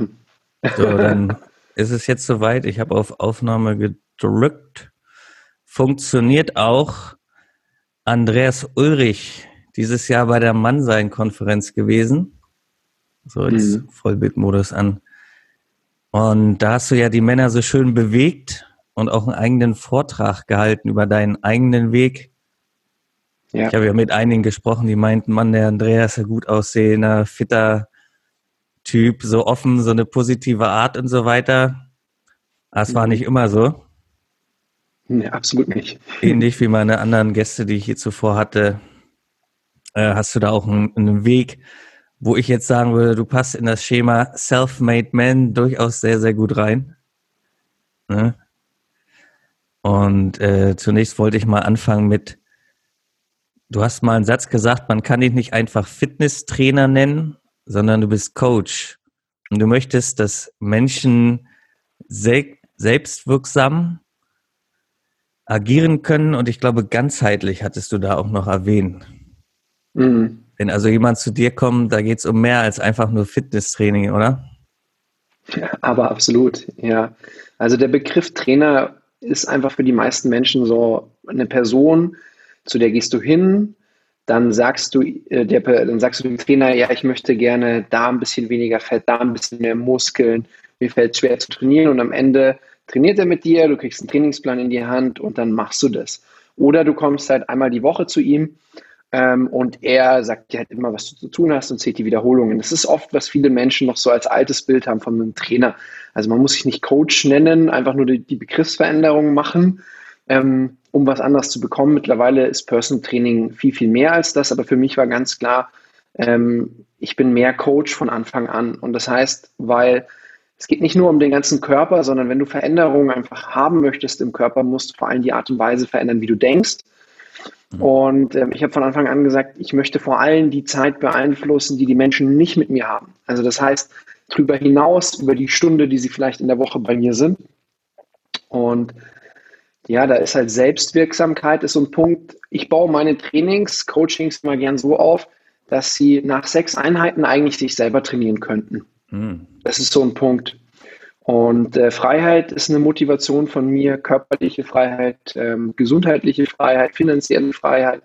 machen. So, dann ist es jetzt soweit. Ich habe auf Aufnahme gedrückt. Funktioniert auch Andreas Ulrich, dieses Jahr bei der Mannsein-Konferenz gewesen. So, jetzt mhm. Vollbildmodus an. Und da hast du ja die Männer so schön bewegt und auch einen eigenen Vortrag gehalten über deinen eigenen Weg. Ja. Ich habe ja mit einigen gesprochen, die meinten, Mann, der Andreas ist ein gut aussehender, fitter Typ, so offen, so eine positive Art und so weiter. Aber es war nicht immer so. Nee, absolut nicht. Ähnlich wie meine anderen Gäste, die ich hier zuvor hatte, äh, hast du da auch einen, einen Weg, wo ich jetzt sagen würde, du passt in das Schema Self-Made Man durchaus sehr, sehr gut rein. Ne? Und äh, zunächst wollte ich mal anfangen mit, du hast mal einen Satz gesagt, man kann dich nicht einfach Fitnesstrainer nennen, sondern du bist Coach. Und du möchtest, dass Menschen sel selbstwirksam agieren können. Und ich glaube, ganzheitlich hattest du da auch noch erwähnt. Mhm. Wenn also jemand zu dir kommt, da geht es um mehr als einfach nur Fitnesstraining, oder? Ja, aber absolut, ja. Also der Begriff Trainer ist einfach für die meisten Menschen so eine Person, zu der gehst du hin, dann sagst du, äh, der, dann sagst du dem Trainer, ja, ich möchte gerne da ein bisschen weniger Fett, da ein bisschen mehr Muskeln, mir fällt es schwer zu trainieren und am Ende trainiert er mit dir, du kriegst einen Trainingsplan in die Hand und dann machst du das. Oder du kommst halt einmal die Woche zu ihm ähm, und er sagt dir halt immer, was du zu tun hast und zählt die Wiederholungen. Das ist oft, was viele Menschen noch so als altes Bild haben von einem Trainer. Also man muss sich nicht Coach nennen, einfach nur die, die Begriffsveränderungen machen, ähm, um was anderes zu bekommen. Mittlerweile ist Personal Training viel, viel mehr als das, aber für mich war ganz klar, ähm, ich bin mehr Coach von Anfang an. Und das heißt, weil es geht nicht nur um den ganzen Körper, sondern wenn du Veränderungen einfach haben möchtest im Körper, musst du vor allem die Art und Weise verändern, wie du denkst. Mhm. Und ähm, ich habe von Anfang an gesagt, ich möchte vor allem die Zeit beeinflussen, die die Menschen nicht mit mir haben. Also das heißt, darüber hinaus, über die Stunde, die sie vielleicht in der Woche bei mir sind. Und ja, da ist halt Selbstwirksamkeit ist so ein Punkt. Ich baue meine Trainings, Coachings mal gern so auf, dass sie nach sechs Einheiten eigentlich sich selber trainieren könnten. Mhm. Das ist so ein Punkt. Und äh, Freiheit ist eine Motivation von mir, körperliche Freiheit, ähm, gesundheitliche Freiheit, finanzielle Freiheit,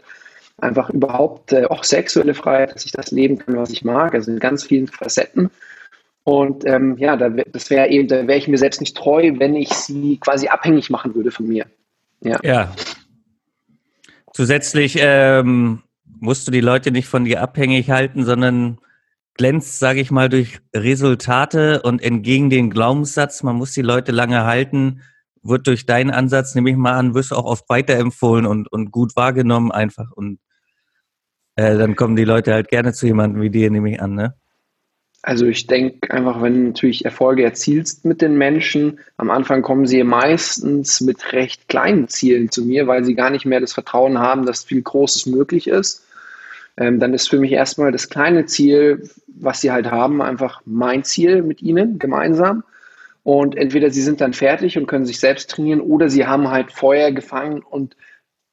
einfach überhaupt äh, auch sexuelle Freiheit, dass ich das leben kann, was ich mag, also in ganz vielen Facetten. Und ähm, ja, da, das wäre eben, da wäre ich mir selbst nicht treu, wenn ich sie quasi abhängig machen würde von mir. Ja. ja. Zusätzlich ähm, musst du die Leute nicht von dir abhängig halten, sondern glänzt, sage ich mal, durch Resultate und entgegen den Glaubenssatz, man muss die Leute lange halten, wird durch deinen Ansatz, nehme ich mal an, wirst du auch oft weiterempfohlen und, und gut wahrgenommen einfach. Und äh, dann kommen die Leute halt gerne zu jemandem wie dir, nehme ich an, ne? Also ich denke einfach, wenn du natürlich Erfolge erzielst mit den Menschen, am Anfang kommen sie meistens mit recht kleinen Zielen zu mir, weil sie gar nicht mehr das Vertrauen haben, dass viel Großes möglich ist. Ähm, dann ist für mich erstmal das kleine Ziel, was sie halt haben, einfach mein Ziel mit ihnen gemeinsam. Und entweder sie sind dann fertig und können sich selbst trainieren oder sie haben halt Feuer gefangen und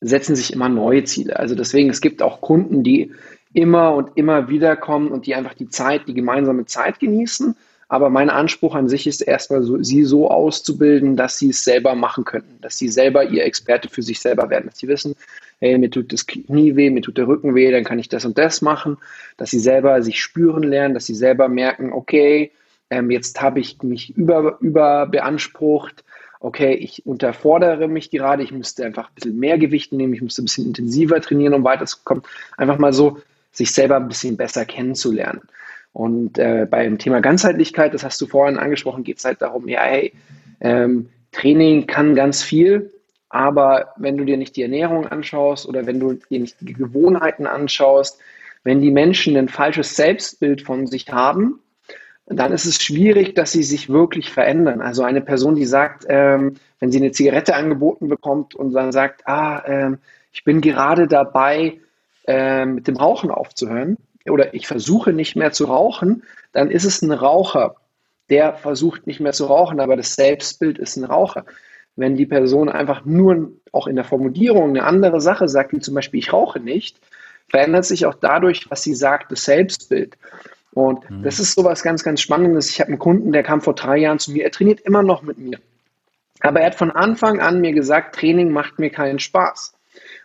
setzen sich immer neue Ziele. Also deswegen, es gibt auch Kunden, die immer und immer wieder kommen und die einfach die Zeit, die gemeinsame Zeit genießen. Aber mein Anspruch an sich ist erstmal, so, sie so auszubilden, dass sie es selber machen könnten, dass sie selber ihr Experte für sich selber werden, dass sie wissen, hey, mir tut das Knie weh, mir tut der Rücken weh, dann kann ich das und das machen, dass sie selber sich spüren lernen, dass sie selber merken, okay, ähm, jetzt habe ich mich über, über beansprucht, okay, ich unterfordere mich gerade, ich müsste einfach ein bisschen mehr Gewicht nehmen, ich müsste ein bisschen intensiver trainieren, um weiterzukommen. Einfach mal so sich selber ein bisschen besser kennenzulernen. Und äh, beim Thema Ganzheitlichkeit, das hast du vorhin angesprochen, geht es halt darum, ja, hey, ähm, Training kann ganz viel, aber wenn du dir nicht die Ernährung anschaust oder wenn du dir nicht die Gewohnheiten anschaust, wenn die Menschen ein falsches Selbstbild von sich haben, dann ist es schwierig, dass sie sich wirklich verändern. Also eine Person, die sagt, ähm, wenn sie eine Zigarette angeboten bekommt und dann sagt, ah, ähm, ich bin gerade dabei, äh, mit dem Rauchen aufzuhören oder ich versuche nicht mehr zu rauchen, dann ist es ein Raucher, der versucht nicht mehr zu rauchen, aber das Selbstbild ist ein Raucher. Wenn die Person einfach nur auch in der Formulierung eine andere Sache sagt, wie zum Beispiel ich rauche nicht, verändert sich auch dadurch, was sie sagt, das Selbstbild. Und mhm. das ist sowas ganz, ganz Spannendes. Ich habe einen Kunden, der kam vor drei Jahren zu mir, er trainiert immer noch mit mir. Aber er hat von Anfang an mir gesagt, Training macht mir keinen Spaß.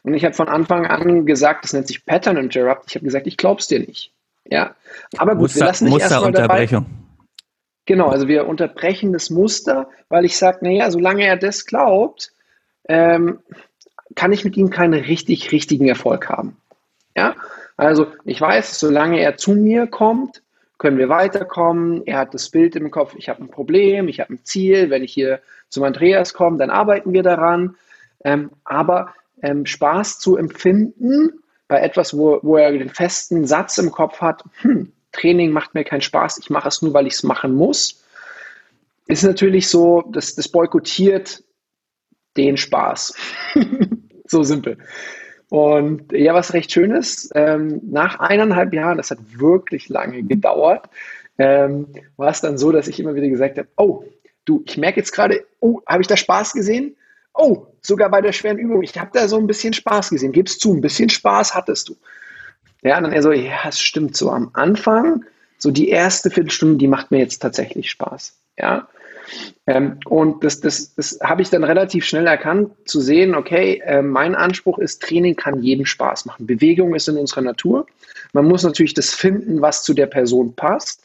Und ich habe von Anfang an gesagt, das nennt sich Pattern Interrupt. Ich habe gesagt, ich glaub's dir nicht. Ja. Aber gut, Muster, wir lassen nicht erstmal dabei. Genau, also wir unterbrechen das Muster, weil ich sage, naja, solange er das glaubt, ähm, kann ich mit ihm keinen richtig, richtigen Erfolg haben. Ja, also ich weiß, solange er zu mir kommt, können wir weiterkommen. Er hat das Bild im Kopf, ich habe ein Problem, ich habe ein Ziel. Wenn ich hier zum Andreas komme, dann arbeiten wir daran. Ähm, aber ähm, Spaß zu empfinden bei etwas, wo, wo er den festen Satz im Kopf hat, hm, Training macht mir keinen Spaß, ich mache es nur, weil ich es machen muss, ist natürlich so, dass das boykottiert den Spaß. so simpel. Und ja, was recht schön ist, ähm, nach eineinhalb Jahren, das hat wirklich lange gedauert, ähm, war es dann so, dass ich immer wieder gesagt habe, oh, du, ich merke jetzt gerade, oh, habe ich da Spaß gesehen? Oh, sogar bei der schweren Übung, ich habe da so ein bisschen Spaß gesehen. Gib's zu, ein bisschen Spaß hattest du. Ja, und dann er so, ja, es stimmt so am Anfang, so die erste Viertelstunde, die macht mir jetzt tatsächlich Spaß. Ja. Ähm, und das, das, das habe ich dann relativ schnell erkannt, zu sehen, okay, äh, mein Anspruch ist, Training kann jedem Spaß machen. Bewegung ist in unserer Natur. Man muss natürlich das finden, was zu der Person passt.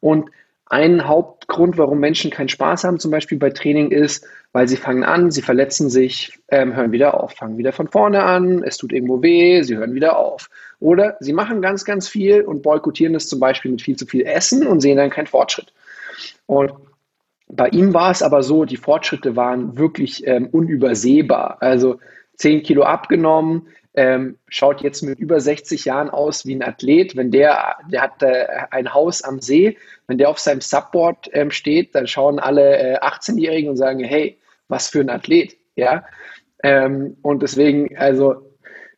Und ein Hauptgrund, warum Menschen keinen Spaß haben, zum Beispiel bei Training, ist, weil sie fangen an, sie verletzen sich, ähm, hören wieder auf, fangen wieder von vorne an, es tut irgendwo weh, sie hören wieder auf. Oder sie machen ganz, ganz viel und boykottieren es zum Beispiel mit viel zu viel Essen und sehen dann keinen Fortschritt. Und bei ihm war es aber so, die Fortschritte waren wirklich ähm, unübersehbar. Also 10 Kilo abgenommen, ähm, schaut jetzt mit über 60 Jahren aus wie ein Athlet. Wenn der, der hat äh, ein Haus am See, wenn der auf seinem Subboard ähm, steht, dann schauen alle äh, 18-Jährigen und sagen, hey, was für ein Athlet, ja. Ähm, und deswegen, also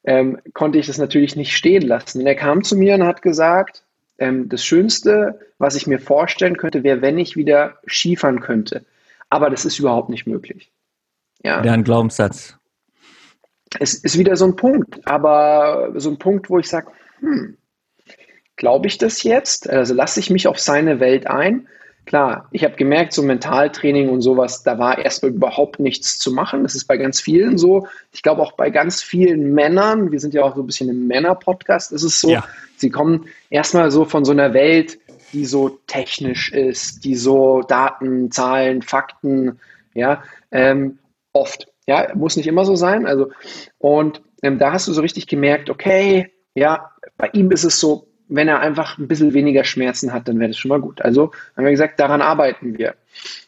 ähm, konnte ich das natürlich nicht stehen lassen. Und er kam zu mir und hat gesagt, ähm, das Schönste, was ich mir vorstellen könnte, wäre, wenn ich wieder Skifahren könnte. Aber das ist überhaupt nicht möglich. Ja, ja ein Glaubenssatz es ist wieder so ein Punkt, aber so ein Punkt, wo ich sage, hm, glaube ich das jetzt? Also lasse ich mich auf seine Welt ein? Klar, ich habe gemerkt, so Mentaltraining und sowas, da war erstmal überhaupt nichts zu machen. Das ist bei ganz vielen so. Ich glaube auch bei ganz vielen Männern, wir sind ja auch so ein bisschen im Männer-Podcast, ist es so, ja. sie kommen erstmal so von so einer Welt, die so technisch ist, die so Daten, Zahlen, Fakten, ja, ähm, oft ja, muss nicht immer so sein. Also, und ähm, da hast du so richtig gemerkt, okay, ja, bei ihm ist es so, wenn er einfach ein bisschen weniger Schmerzen hat, dann wäre das schon mal gut. Also haben wir gesagt, daran arbeiten wir.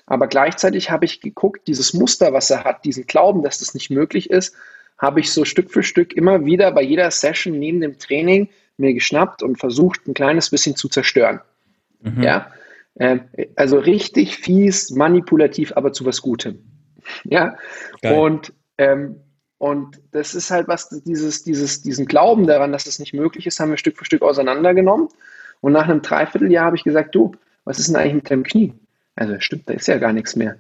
Aber gleichzeitig habe ich geguckt, dieses Muster, was er hat, diesen Glauben, dass das nicht möglich ist, habe ich so Stück für Stück immer wieder bei jeder Session neben dem Training mir geschnappt und versucht, ein kleines bisschen zu zerstören. Mhm. Ja, äh, also richtig fies, manipulativ, aber zu was Gutem. Ja, Geil. und ähm, und das ist halt was, dieses, dieses, diesen Glauben daran, dass es nicht möglich ist, haben wir Stück für Stück auseinandergenommen. Und nach einem Dreivierteljahr habe ich gesagt, du, was ist denn eigentlich mit deinem Knie? Also stimmt, da ist ja gar nichts mehr.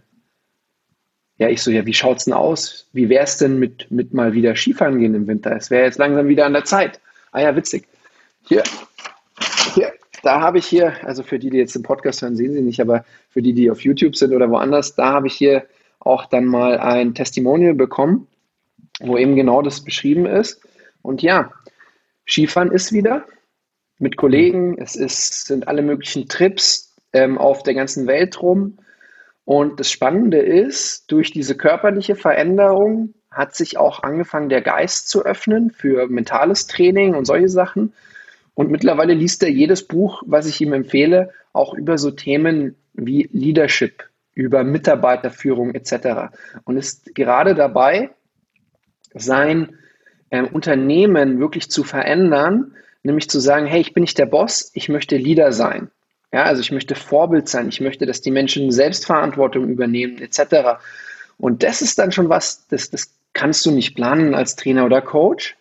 Ja, ich so, ja, wie schaut es denn aus? Wie wäre es denn mit, mit mal wieder Skifahren gehen im Winter? Es wäre jetzt langsam wieder an der Zeit. Ah ja, witzig. Hier, hier, da habe ich hier, also für die, die jetzt den Podcast hören, sehen sie nicht, aber für die, die auf YouTube sind oder woanders, da habe ich hier auch dann mal ein Testimonial bekommen, wo eben genau das beschrieben ist. Und ja, Skifahren ist wieder mit Kollegen, es ist, sind alle möglichen Trips ähm, auf der ganzen Welt rum. Und das Spannende ist, durch diese körperliche Veränderung hat sich auch angefangen, der Geist zu öffnen für mentales Training und solche Sachen. Und mittlerweile liest er jedes Buch, was ich ihm empfehle, auch über so Themen wie Leadership, über Mitarbeiterführung etc. Und ist gerade dabei, sein äh, Unternehmen wirklich zu verändern, nämlich zu sagen, hey, ich bin nicht der Boss, ich möchte Leader sein. Ja, also ich möchte Vorbild sein, ich möchte, dass die Menschen Selbstverantwortung übernehmen etc. Und das ist dann schon was, das, das kannst du nicht planen als Trainer oder Coach,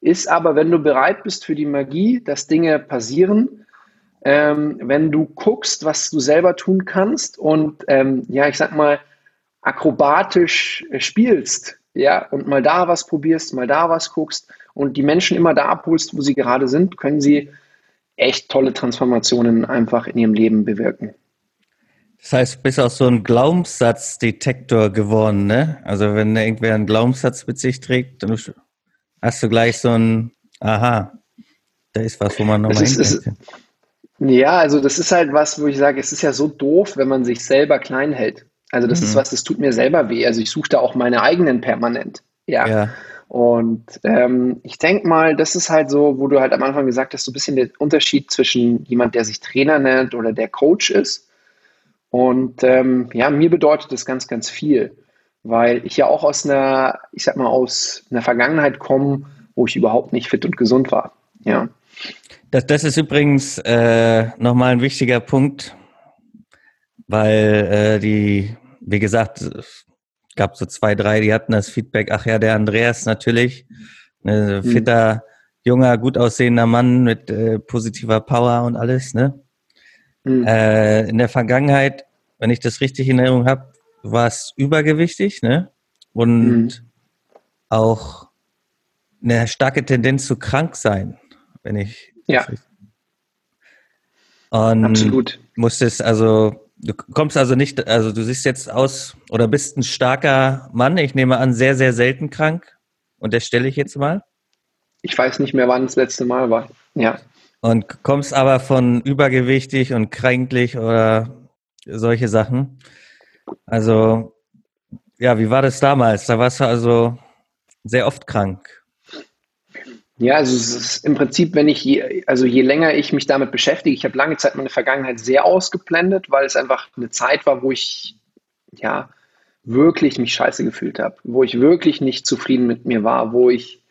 ist aber, wenn du bereit bist für die Magie, dass Dinge passieren, ähm, wenn du guckst, was du selber tun kannst und ähm, ja, ich sag mal, akrobatisch äh, spielst, ja, und mal da was probierst, mal da was guckst und die Menschen immer da abholst, wo sie gerade sind, können sie echt tolle Transformationen einfach in ihrem Leben bewirken. Das heißt, du bist auch so ein Glaubenssatzdetektor geworden, ne? Also wenn irgendwer einen Glaubenssatz mit sich trägt, dann hast du gleich so ein, aha, da ist was, wo man nochmal hinkommt. Ja, also das ist halt was, wo ich sage, es ist ja so doof, wenn man sich selber klein hält. Also das mhm. ist was, das tut mir selber weh. Also ich suche da auch meine eigenen permanent. Ja. ja. Und ähm, ich denke mal, das ist halt so, wo du halt am Anfang gesagt hast, so ein bisschen der Unterschied zwischen jemand, der sich Trainer nennt oder der Coach ist. Und ähm, ja, mir bedeutet das ganz, ganz viel, weil ich ja auch aus einer, ich sag mal, aus einer Vergangenheit komme, wo ich überhaupt nicht fit und gesund war. Ja. Das, das ist übrigens äh, nochmal ein wichtiger Punkt, weil äh, die, wie gesagt, es gab so zwei, drei, die hatten das Feedback, ach ja, der Andreas natürlich, ein mhm. fitter, junger, gut aussehender Mann mit äh, positiver Power und alles, ne? Mhm. Äh, in der Vergangenheit, wenn ich das richtig in Erinnerung habe, war es übergewichtig, ne? Und mhm. auch eine starke Tendenz zu krank sein, wenn ich ja. Und Absolut. musstest also, du kommst also nicht, also du siehst jetzt aus oder bist ein starker Mann, ich nehme an, sehr, sehr selten krank. Und das stelle ich jetzt mal. Ich weiß nicht mehr, wann das letzte Mal war. Ja. Und kommst aber von übergewichtig und kränklich oder solche Sachen. Also, ja, wie war das damals? Da warst du also sehr oft krank. Ja, also es ist im Prinzip, wenn ich je, also je länger ich mich damit beschäftige, ich habe lange Zeit meine Vergangenheit sehr ausgeblendet, weil es einfach eine Zeit war, wo ich ja wirklich mich scheiße gefühlt habe, wo ich wirklich nicht zufrieden mit mir war, wo ich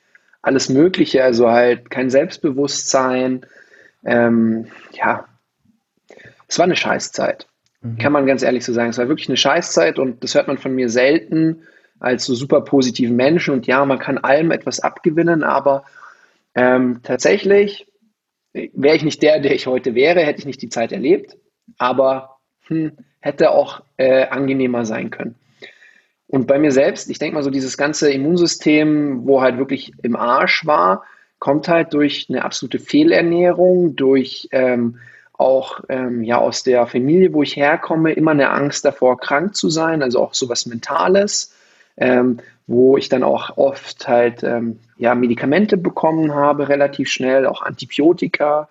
alles Mögliche, also halt kein Selbstbewusstsein, ähm, ja, es war eine Scheißzeit. Mhm. Kann man ganz ehrlich so sagen. Es war wirklich eine Scheißzeit und das hört man von mir selten als so super positiven Menschen. Und ja, man kann allem etwas abgewinnen, aber ähm, tatsächlich wäre ich nicht der, der ich heute wäre, hätte ich nicht die Zeit erlebt, aber hm, hätte auch äh, angenehmer sein können. Und bei mir selbst, ich denke mal so, dieses ganze Immunsystem, wo halt wirklich im Arsch war, kommt halt durch eine absolute Fehlernährung, durch ähm, auch ähm, ja aus der Familie, wo ich herkomme, immer eine Angst davor, krank zu sein, also auch sowas Mentales ähm, wo ich dann auch oft halt ähm, ja, Medikamente bekommen habe, relativ schnell, auch Antibiotika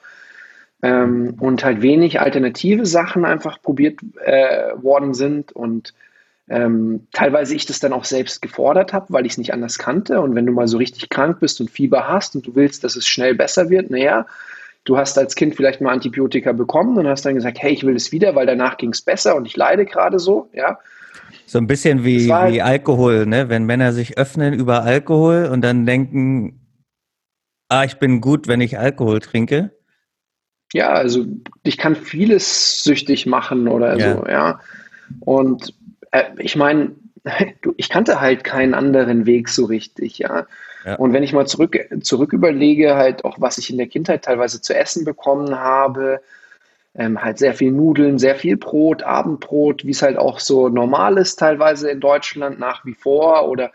ähm, und halt wenig alternative Sachen einfach probiert äh, worden sind und ähm, teilweise ich das dann auch selbst gefordert habe, weil ich es nicht anders kannte. Und wenn du mal so richtig krank bist und Fieber hast und du willst, dass es schnell besser wird, naja, du hast als Kind vielleicht mal Antibiotika bekommen und hast dann gesagt, hey, ich will es wieder, weil danach ging es besser und ich leide gerade so, ja. So ein bisschen wie, wie halt Alkohol, ne? Wenn Männer sich öffnen über Alkohol und dann denken, ah, ich bin gut, wenn ich Alkohol trinke. Ja, also ich kann vieles süchtig machen oder ja. so, ja. Und äh, ich meine, ich kannte halt keinen anderen Weg so richtig, ja. ja. Und wenn ich mal zurück, zurück überlege, halt auch, was ich in der Kindheit teilweise zu essen bekommen habe, ähm, halt sehr viel Nudeln, sehr viel Brot, Abendbrot, wie es halt auch so normal ist teilweise in Deutschland nach wie vor oder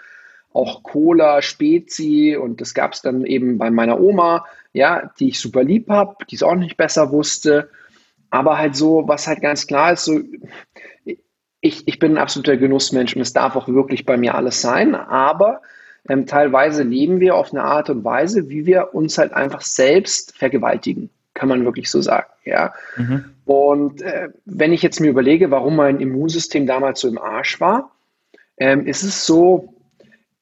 auch Cola, Spezi und das gab es dann eben bei meiner Oma, ja, die ich super lieb habe, die es auch nicht besser wusste, aber halt so, was halt ganz klar ist, so ich, ich bin ein absoluter Genussmensch und es darf auch wirklich bei mir alles sein, aber ähm, teilweise leben wir auf eine Art und Weise, wie wir uns halt einfach selbst vergewaltigen kann man wirklich so sagen. Ja. Mhm. Und äh, wenn ich jetzt mir überlege, warum mein Immunsystem damals so im Arsch war, ähm, ist es so,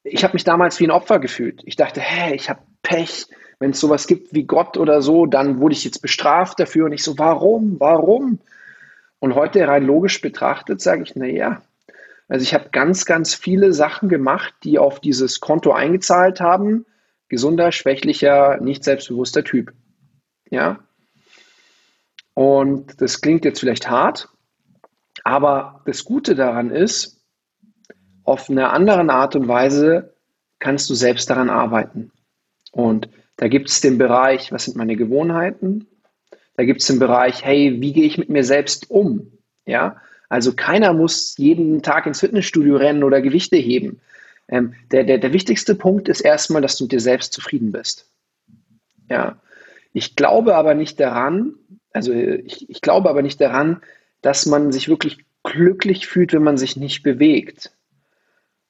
ich habe mich damals wie ein Opfer gefühlt. Ich dachte, hä, ich habe Pech. Wenn es sowas gibt wie Gott oder so, dann wurde ich jetzt bestraft dafür. Und ich so, warum? Warum? Und heute rein logisch betrachtet sage ich, naja, also ich habe ganz, ganz viele Sachen gemacht, die auf dieses Konto eingezahlt haben. Gesunder, schwächlicher, nicht selbstbewusster Typ. Ja. Und das klingt jetzt vielleicht hart, aber das Gute daran ist, auf eine andere Art und Weise kannst du selbst daran arbeiten. Und da gibt es den Bereich, was sind meine Gewohnheiten? Da gibt es den Bereich, hey, wie gehe ich mit mir selbst um? Ja, also keiner muss jeden Tag ins Fitnessstudio rennen oder Gewichte heben. Ähm, der, der, der wichtigste Punkt ist erstmal, dass du mit dir selbst zufrieden bist. Ja, Ich glaube aber nicht daran, also ich, ich glaube aber nicht daran, dass man sich wirklich glücklich fühlt, wenn man sich nicht bewegt.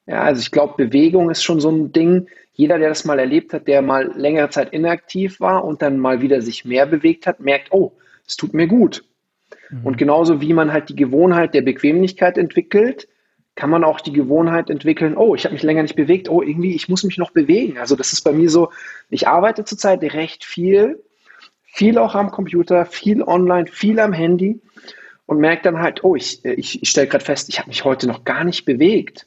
Ja, also ich glaube, Bewegung ist schon so ein Ding. Jeder, der das mal erlebt hat, der mal längere Zeit inaktiv war und dann mal wieder sich mehr bewegt hat, merkt, oh, es tut mir gut. Mhm. Und genauso wie man halt die Gewohnheit der Bequemlichkeit entwickelt, kann man auch die Gewohnheit entwickeln, oh, ich habe mich länger nicht bewegt, oh, irgendwie, ich muss mich noch bewegen. Also das ist bei mir so, ich arbeite zurzeit recht viel, viel auch am Computer, viel online, viel am Handy und merke dann halt, oh, ich, ich, ich stelle gerade fest, ich habe mich heute noch gar nicht bewegt.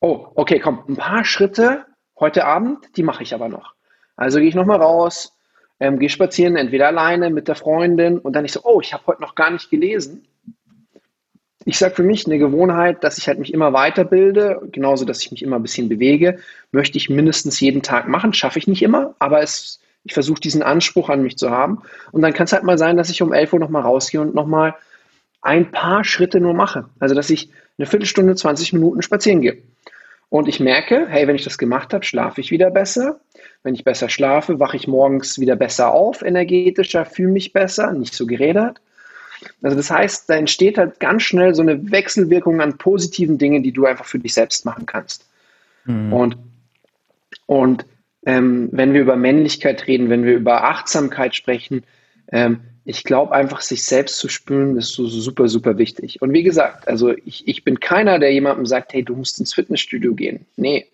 Oh, okay, komm, ein paar Schritte heute Abend, die mache ich aber noch. Also gehe ich nochmal raus, ähm, gehe spazieren, entweder alleine mit der Freundin und dann ich so, oh, ich habe heute noch gar nicht gelesen ich sage für mich eine Gewohnheit, dass ich halt mich immer weiterbilde, genauso, dass ich mich immer ein bisschen bewege, möchte ich mindestens jeden Tag machen. Schaffe ich nicht immer, aber es, ich versuche diesen Anspruch an mich zu haben. Und dann kann es halt mal sein, dass ich um 11 Uhr nochmal rausgehe und nochmal ein paar Schritte nur mache. Also, dass ich eine Viertelstunde, 20 Minuten spazieren gehe. Und ich merke, hey, wenn ich das gemacht habe, schlafe ich wieder besser. Wenn ich besser schlafe, wache ich morgens wieder besser auf, energetischer, fühle mich besser, nicht so gerädert. Also das heißt, da entsteht halt ganz schnell so eine Wechselwirkung an positiven Dingen, die du einfach für dich selbst machen kannst. Mhm. Und, und ähm, wenn wir über Männlichkeit reden, wenn wir über Achtsamkeit sprechen, ähm, ich glaube einfach, sich selbst zu spüren, ist so, super, super wichtig. Und wie gesagt, also ich, ich bin keiner, der jemandem sagt, hey, du musst ins Fitnessstudio gehen. Nee.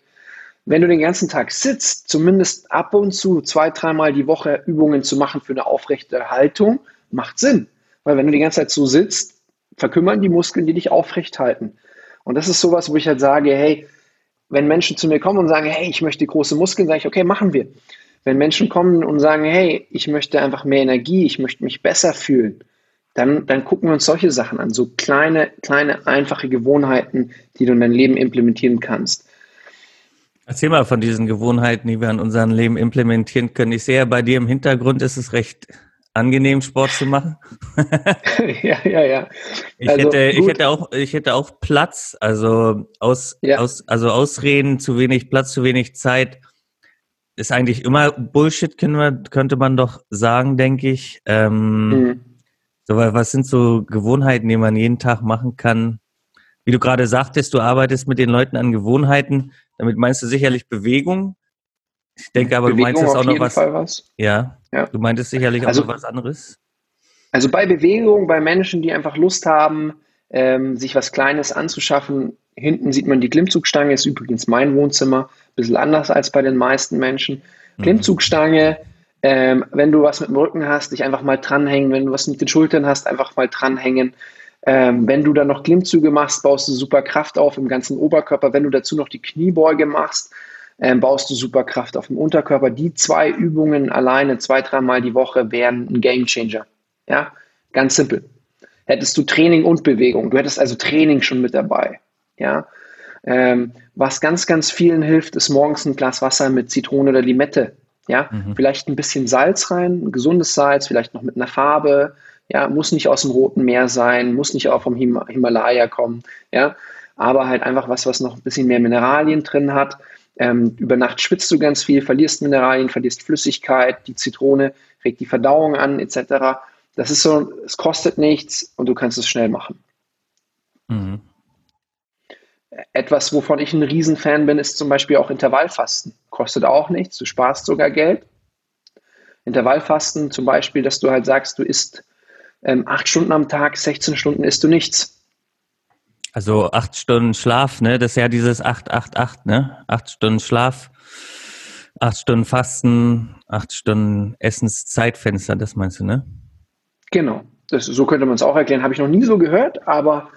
Wenn du den ganzen Tag sitzt, zumindest ab und zu zwei, dreimal die Woche Übungen zu machen für eine aufrechte Haltung, macht Sinn. Weil wenn du die ganze Zeit so sitzt, verkümmern die Muskeln, die dich aufrecht halten. Und das ist sowas, wo ich halt sage, hey, wenn Menschen zu mir kommen und sagen, hey, ich möchte große Muskeln, sage ich, okay, machen wir. Wenn Menschen kommen und sagen, hey, ich möchte einfach mehr Energie, ich möchte mich besser fühlen, dann, dann gucken wir uns solche Sachen an, so kleine, kleine, einfache Gewohnheiten, die du in dein Leben implementieren kannst. Erzähl mal von diesen Gewohnheiten, die wir in unserem Leben implementieren können. Ich sehe ja bei dir im Hintergrund ist es recht angenehm, Sport zu machen? ja, ja, ja. Ich, also, hätte, ich, hätte auch, ich hätte auch Platz, also, aus, ja. aus, also Ausreden, zu wenig Platz, zu wenig Zeit. Ist eigentlich immer Bullshit, könnte man doch sagen, denke ich. Ähm, mhm. so, was sind so Gewohnheiten, die man jeden Tag machen kann? Wie du gerade sagtest, du arbeitest mit den Leuten an Gewohnheiten. Damit meinst du sicherlich Bewegung. Ich denke aber, Bewegung du meinst das auch noch was, was. Ja. Ja. Du meintest sicherlich auch also, was anderes. Also bei Bewegung, bei Menschen, die einfach Lust haben, ähm, sich was Kleines anzuschaffen, hinten sieht man die Klimmzugstange, ist übrigens mein Wohnzimmer, ein bisschen anders als bei den meisten Menschen. Mhm. Klimmzugstange, ähm, wenn du was mit dem Rücken hast, dich einfach mal dranhängen, wenn du was mit den Schultern hast, einfach mal dranhängen. Ähm, wenn du dann noch Klimmzüge machst, baust du super Kraft auf im ganzen Oberkörper. Wenn du dazu noch die Kniebeuge machst, ähm, baust du super Kraft auf dem Unterkörper. Die zwei Übungen alleine zwei, dreimal die Woche wären ein Game Changer. Ja, ganz simpel. Hättest du Training und Bewegung. Du hättest also Training schon mit dabei. Ja, ähm, was ganz, ganz vielen hilft, ist morgens ein Glas Wasser mit Zitrone oder Limette. Ja, mhm. vielleicht ein bisschen Salz rein, ein gesundes Salz, vielleicht noch mit einer Farbe. Ja, muss nicht aus dem Roten Meer sein, muss nicht auch vom Him Himalaya kommen. Ja, aber halt einfach was, was noch ein bisschen mehr Mineralien drin hat. Ähm, über Nacht schwitzt du ganz viel, verlierst Mineralien, verlierst Flüssigkeit, die Zitrone regt die Verdauung an, etc. Das ist so, es kostet nichts und du kannst es schnell machen. Mhm. Etwas, wovon ich ein Riesenfan bin, ist zum Beispiel auch Intervallfasten. Kostet auch nichts, du sparst sogar Geld. Intervallfasten zum Beispiel, dass du halt sagst, du isst ähm, acht Stunden am Tag, 16 Stunden isst du nichts. Also acht Stunden Schlaf, ne? Das ist ja dieses 888, ne? Acht Stunden Schlaf, acht Stunden Fasten, acht Stunden Essenszeitfenster, das meinst du, ne? Genau. Das, so könnte man es auch erklären. Habe ich noch nie so gehört, aber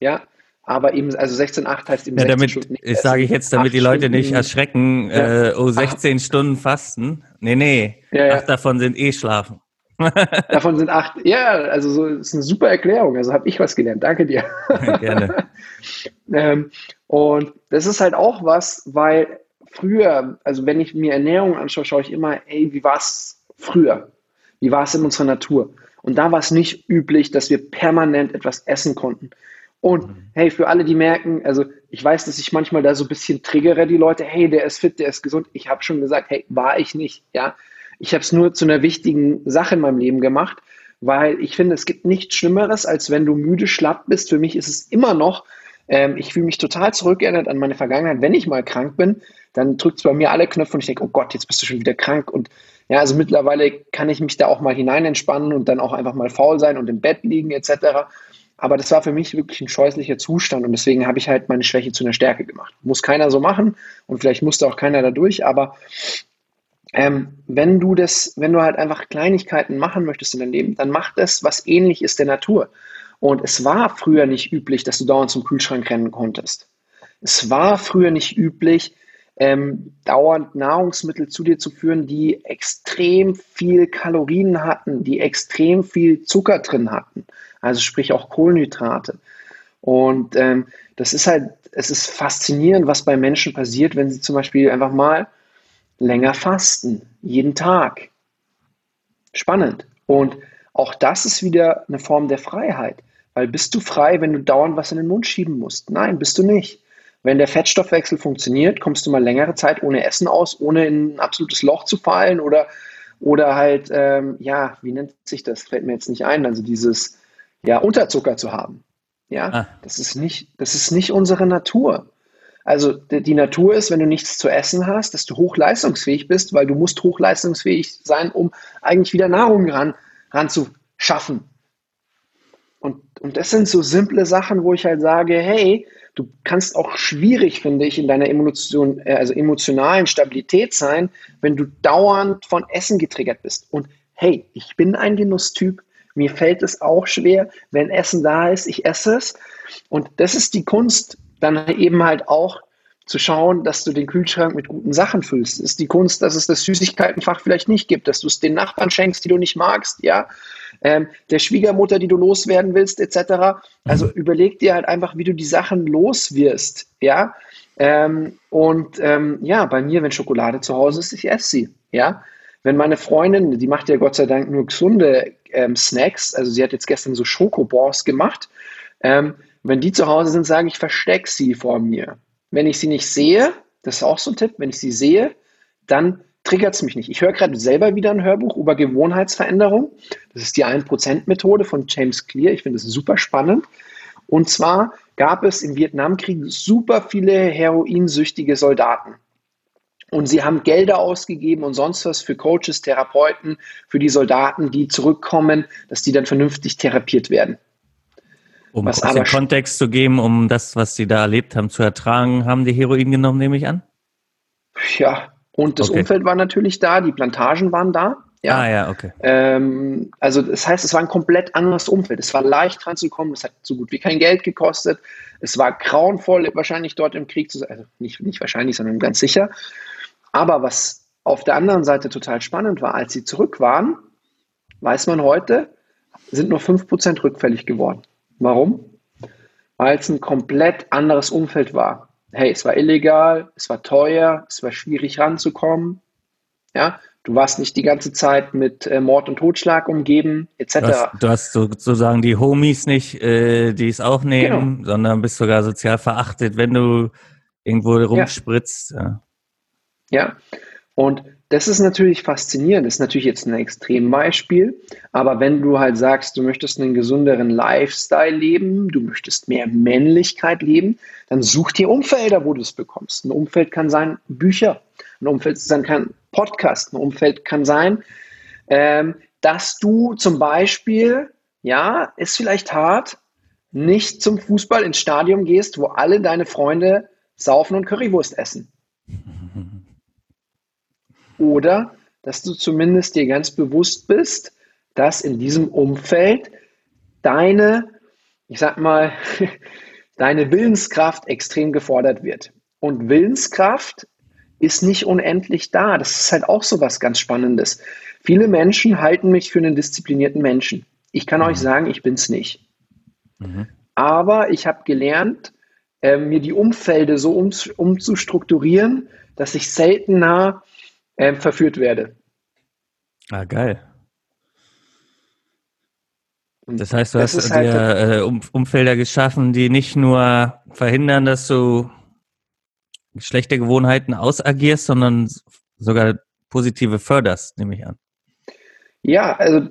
ja, aber eben, also 16,8 heißt eben ja, damit, Stunden Ich sage ich jetzt, damit die Leute Stunden, nicht erschrecken, ja. äh, oh, 16 Ach. Stunden Fasten. Nee, nee, ja, ja. acht davon sind eh schlafen. Davon sind acht. Ja, also so ist eine super Erklärung. Also habe ich was gelernt. Danke dir. Gerne. ähm, und das ist halt auch was, weil früher, also wenn ich mir Ernährung anschaue, schaue ich immer, ey, wie war es früher? Wie war es in unserer Natur? Und da war es nicht üblich, dass wir permanent etwas essen konnten. Und mhm. hey, für alle, die merken, also ich weiß, dass ich manchmal da so ein bisschen triggere, die Leute, hey, der ist fit, der ist gesund. Ich habe schon gesagt, hey, war ich nicht, ja Ich habe es nur zu einer wichtigen Sache in meinem Leben gemacht, weil ich finde, es gibt nichts Schlimmeres, als wenn du müde, schlapp bist. Für mich ist es immer noch, ähm, ich fühle mich total zurückerinnert an meine Vergangenheit. Wenn ich mal krank bin, dann drückt es bei mir alle Knöpfe und ich denke, oh Gott, jetzt bist du schon wieder krank. Und ja, also mittlerweile kann ich mich da auch mal hinein entspannen und dann auch einfach mal faul sein und im Bett liegen etc. Aber das war für mich wirklich ein scheußlicher Zustand und deswegen habe ich halt meine Schwäche zu einer Stärke gemacht. Muss keiner so machen und vielleicht musste auch keiner dadurch, aber ähm, wenn du das, wenn du halt einfach Kleinigkeiten machen möchtest in deinem Leben, dann mach das, was ähnlich ist der Natur. Und es war früher nicht üblich, dass du dauernd zum Kühlschrank rennen konntest. Es war früher nicht üblich, ähm, dauernd Nahrungsmittel zu dir zu führen, die extrem viel Kalorien hatten, die extrem viel Zucker drin hatten. Also sprich auch Kohlenhydrate. Und ähm, das ist halt, es ist faszinierend, was bei Menschen passiert, wenn sie zum Beispiel einfach mal länger fasten, jeden Tag. Spannend. Und auch das ist wieder eine Form der Freiheit. Weil bist du frei, wenn du dauernd was in den Mund schieben musst? Nein, bist du nicht. Wenn der Fettstoffwechsel funktioniert, kommst du mal längere Zeit ohne Essen aus, ohne in ein absolutes Loch zu fallen oder, oder halt, ähm, ja, wie nennt sich das? Fällt mir jetzt nicht ein. Also dieses, ja, Unterzucker zu haben. Ja, ah. das ist nicht, das ist nicht unsere Natur. Also die Natur ist, wenn du nichts zu essen hast, dass du hochleistungsfähig bist, weil du musst hochleistungsfähig sein, um eigentlich wieder Nahrung ran, ran zu schaffen. Und, und das sind so simple Sachen, wo ich halt sage, hey, du kannst auch schwierig, finde ich, in deiner Emotion, äh, also emotionalen Stabilität sein, wenn du dauernd von Essen getriggert bist. Und hey, ich bin ein Genusstyp. Mir fällt es auch schwer, wenn Essen da ist, ich esse es. Und das ist die Kunst, dann eben halt auch zu schauen, dass du den Kühlschrank mit guten Sachen füllst. Ist die Kunst, dass es das Süßigkeitenfach vielleicht nicht gibt, dass du es den Nachbarn schenkst, die du nicht magst, ja, ähm, der Schwiegermutter, die du loswerden willst, etc. Also mhm. überleg dir halt einfach, wie du die Sachen loswirst, ja. Ähm, und ähm, ja, bei mir, wenn Schokolade zu Hause ist, ich esse sie, ja. Wenn meine Freundin, die macht ja Gott sei Dank nur gesunde ähm, Snacks, also sie hat jetzt gestern so Schokobons gemacht, ähm, wenn die zu Hause sind, sage ich, versteck sie vor mir. Wenn ich sie nicht sehe, das ist auch so ein Tipp, wenn ich sie sehe, dann triggert es mich nicht. Ich höre gerade selber wieder ein Hörbuch über Gewohnheitsveränderung. Das ist die 1%-Methode von James Clear. Ich finde es super spannend. Und zwar gab es im Vietnamkrieg super viele heroinsüchtige Soldaten. Und sie haben Gelder ausgegeben und sonst was für Coaches, Therapeuten, für die Soldaten, die zurückkommen, dass die dann vernünftig therapiert werden. Um was den Kontext zu geben, um das, was sie da erlebt haben, zu ertragen, haben die Heroin genommen, nehme ich an? Ja, und das okay. Umfeld war natürlich da, die Plantagen waren da. Ja. Ah ja, okay. Ähm, also das heißt, es war ein komplett anderes Umfeld. Es war leicht ranzukommen, es hat so gut wie kein Geld gekostet. Es war grauenvoll, wahrscheinlich dort im Krieg zu sein. Also nicht, nicht wahrscheinlich, sondern ganz sicher. Aber was auf der anderen Seite total spannend war, als sie zurück waren, weiß man heute, sind nur 5% rückfällig geworden. Warum? Weil es ein komplett anderes Umfeld war. Hey, es war illegal, es war teuer, es war schwierig ranzukommen. Ja, du warst nicht die ganze Zeit mit äh, Mord und Totschlag umgeben, etc. Du hast, du hast sozusagen die Homies nicht, äh, die es auch nehmen, genau. sondern bist sogar sozial verachtet, wenn du irgendwo rumspritzt. Ja. ja. ja. Und das ist natürlich faszinierend. Das ist natürlich jetzt ein Extrembeispiel. Aber wenn du halt sagst, du möchtest einen gesünderen Lifestyle leben, du möchtest mehr Männlichkeit leben, dann such dir Umfelder, wo du es bekommst. Ein Umfeld kann sein Bücher, ein Umfeld kann Podcast, ein Umfeld kann sein, ähm, dass du zum Beispiel, ja, ist vielleicht hart, nicht zum Fußball ins Stadion gehst, wo alle deine Freunde saufen und Currywurst essen. Oder dass du zumindest dir ganz bewusst bist, dass in diesem Umfeld deine, ich sag mal, deine Willenskraft extrem gefordert wird. Und Willenskraft ist nicht unendlich da. Das ist halt auch so was ganz Spannendes. Viele Menschen halten mich für einen disziplinierten Menschen. Ich kann mhm. euch sagen, ich bin es nicht. Mhm. Aber ich habe gelernt, äh, mir die Umfelder so um, umzustrukturieren, dass ich seltener äh, verführt werde. Ah, geil. Das heißt, du das hast dir halt äh, um, Umfelder geschaffen, die nicht nur verhindern, dass du schlechte Gewohnheiten ausagierst, sondern sogar Positive förderst, nehme ich an. Ja, also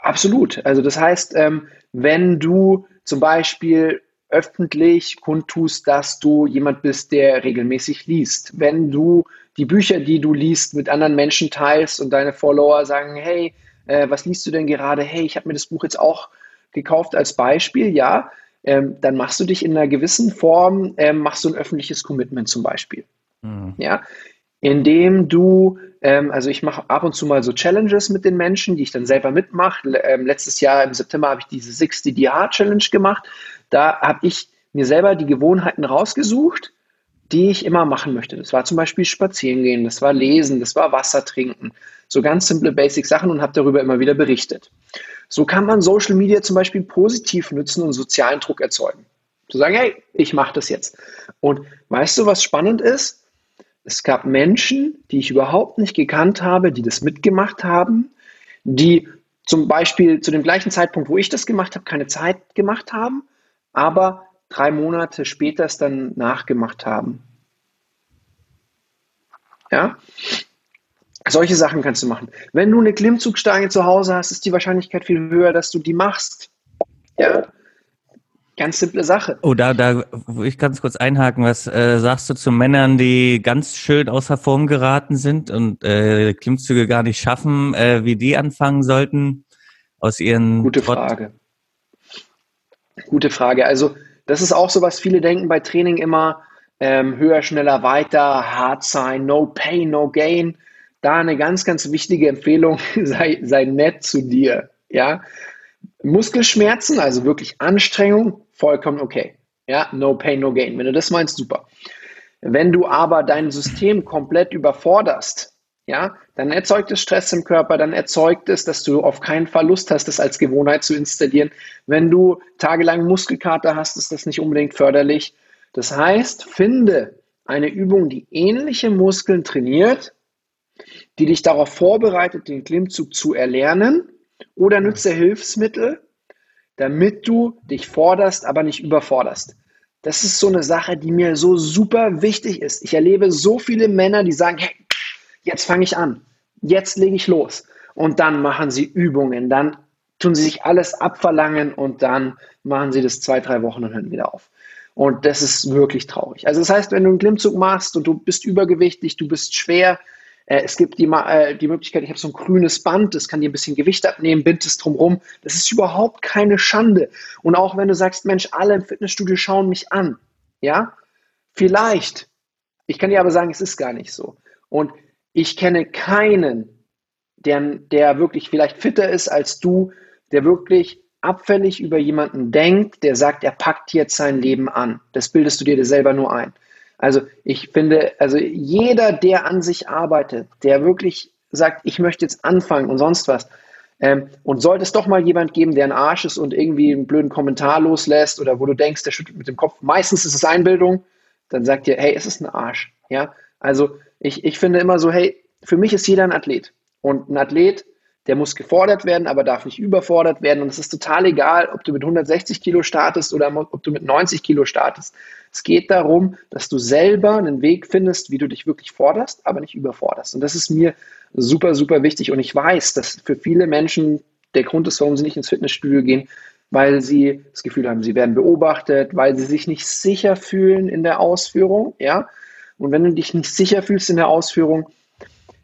absolut. Also das heißt, ähm, wenn du zum Beispiel öffentlich kundtust, dass du jemand bist, der regelmäßig liest, wenn du die Bücher, die du liest, mit anderen Menschen teilst und deine Follower sagen, hey, äh, was liest du denn gerade? Hey, ich habe mir das Buch jetzt auch gekauft als Beispiel, ja, ähm, dann machst du dich in einer gewissen Form, ähm, machst du ein öffentliches Commitment zum Beispiel. Mhm. Ja, indem du, ähm, also ich mache ab und zu mal so Challenges mit den Menschen, die ich dann selber mitmache. Ähm, letztes Jahr im September habe ich diese 60 DR Challenge gemacht. Da habe ich mir selber die Gewohnheiten rausgesucht, die ich immer machen möchte. Das war zum Beispiel spazieren gehen, das war lesen, das war Wasser trinken. So ganz simple Basic Sachen und habe darüber immer wieder berichtet. So kann man Social Media zum Beispiel positiv nutzen und sozialen Druck erzeugen. Zu sagen, hey, ich mache das jetzt. Und weißt du, was spannend ist? Es gab Menschen, die ich überhaupt nicht gekannt habe, die das mitgemacht haben, die zum Beispiel zu dem gleichen Zeitpunkt, wo ich das gemacht habe, keine Zeit gemacht haben, aber drei Monate später es dann nachgemacht haben. Ja? Solche Sachen kannst du machen. Wenn du eine Klimmzugstange zu Hause hast, ist die Wahrscheinlichkeit viel höher, dass du die machst. Ja. Ganz simple Sache. Oh, da, da wo ich ganz kurz einhaken. Was äh, sagst du zu Männern, die ganz schön außer Form geraten sind und äh, Klimmzüge gar nicht schaffen, äh, wie die anfangen sollten aus ihren Gute Frage. Gute Frage. Also das ist auch so, was viele denken bei Training immer, ähm, höher, schneller, weiter, hart sein, no pain, no gain. Da eine ganz, ganz wichtige Empfehlung, sei, sei nett zu dir. Ja, Muskelschmerzen, also wirklich Anstrengung, vollkommen okay. Ja, no pain, no gain. Wenn du das meinst, super. Wenn du aber dein System komplett überforderst, ja, dann erzeugt es Stress im Körper, dann erzeugt es, dass du auf keinen Fall Lust hast, das als Gewohnheit zu installieren. Wenn du tagelang Muskelkater hast, ist das nicht unbedingt förderlich. Das heißt, finde eine Übung, die ähnliche Muskeln trainiert, die dich darauf vorbereitet, den Klimmzug zu erlernen oder nütze Hilfsmittel, damit du dich forderst, aber nicht überforderst. Das ist so eine Sache, die mir so super wichtig ist. Ich erlebe so viele Männer, die sagen, hey, jetzt fange ich an, jetzt lege ich los. Und dann machen sie Übungen, dann tun sie sich alles abverlangen und dann machen sie das zwei, drei Wochen und hören wieder auf. Und das ist wirklich traurig. Also das heißt, wenn du einen Klimmzug machst und du bist übergewichtig, du bist schwer, äh, es gibt die, äh, die Möglichkeit, ich habe so ein grünes Band, das kann dir ein bisschen Gewicht abnehmen, bind es drumherum. Das ist überhaupt keine Schande. Und auch wenn du sagst, Mensch, alle im Fitnessstudio schauen mich an, ja, vielleicht. Ich kann dir aber sagen, es ist gar nicht so. Und ich kenne keinen, der, der wirklich vielleicht fitter ist als du, der wirklich abfällig über jemanden denkt, der sagt, er packt jetzt sein Leben an. Das bildest du dir selber nur ein. Also ich finde, also jeder, der an sich arbeitet, der wirklich sagt, ich möchte jetzt anfangen und sonst was, ähm, und sollte es doch mal jemand geben, der ein Arsch ist und irgendwie einen blöden Kommentar loslässt oder wo du denkst, der schüttelt mit dem Kopf, meistens ist es Einbildung, dann sagt dir, hey, es ist ein Arsch. Ja, also ich, ich finde immer so, hey, für mich ist jeder ein Athlet. Und ein Athlet der muss gefordert werden, aber darf nicht überfordert werden. Und es ist total egal, ob du mit 160 Kilo startest oder ob du mit 90 Kilo startest. Es geht darum, dass du selber einen Weg findest, wie du dich wirklich forderst, aber nicht überforderst. Und das ist mir super, super wichtig. Und ich weiß, dass für viele Menschen der Grund ist, warum sie nicht ins Fitnessstudio gehen, weil sie das Gefühl haben, sie werden beobachtet, weil sie sich nicht sicher fühlen in der Ausführung. Ja? Und wenn du dich nicht sicher fühlst in der Ausführung,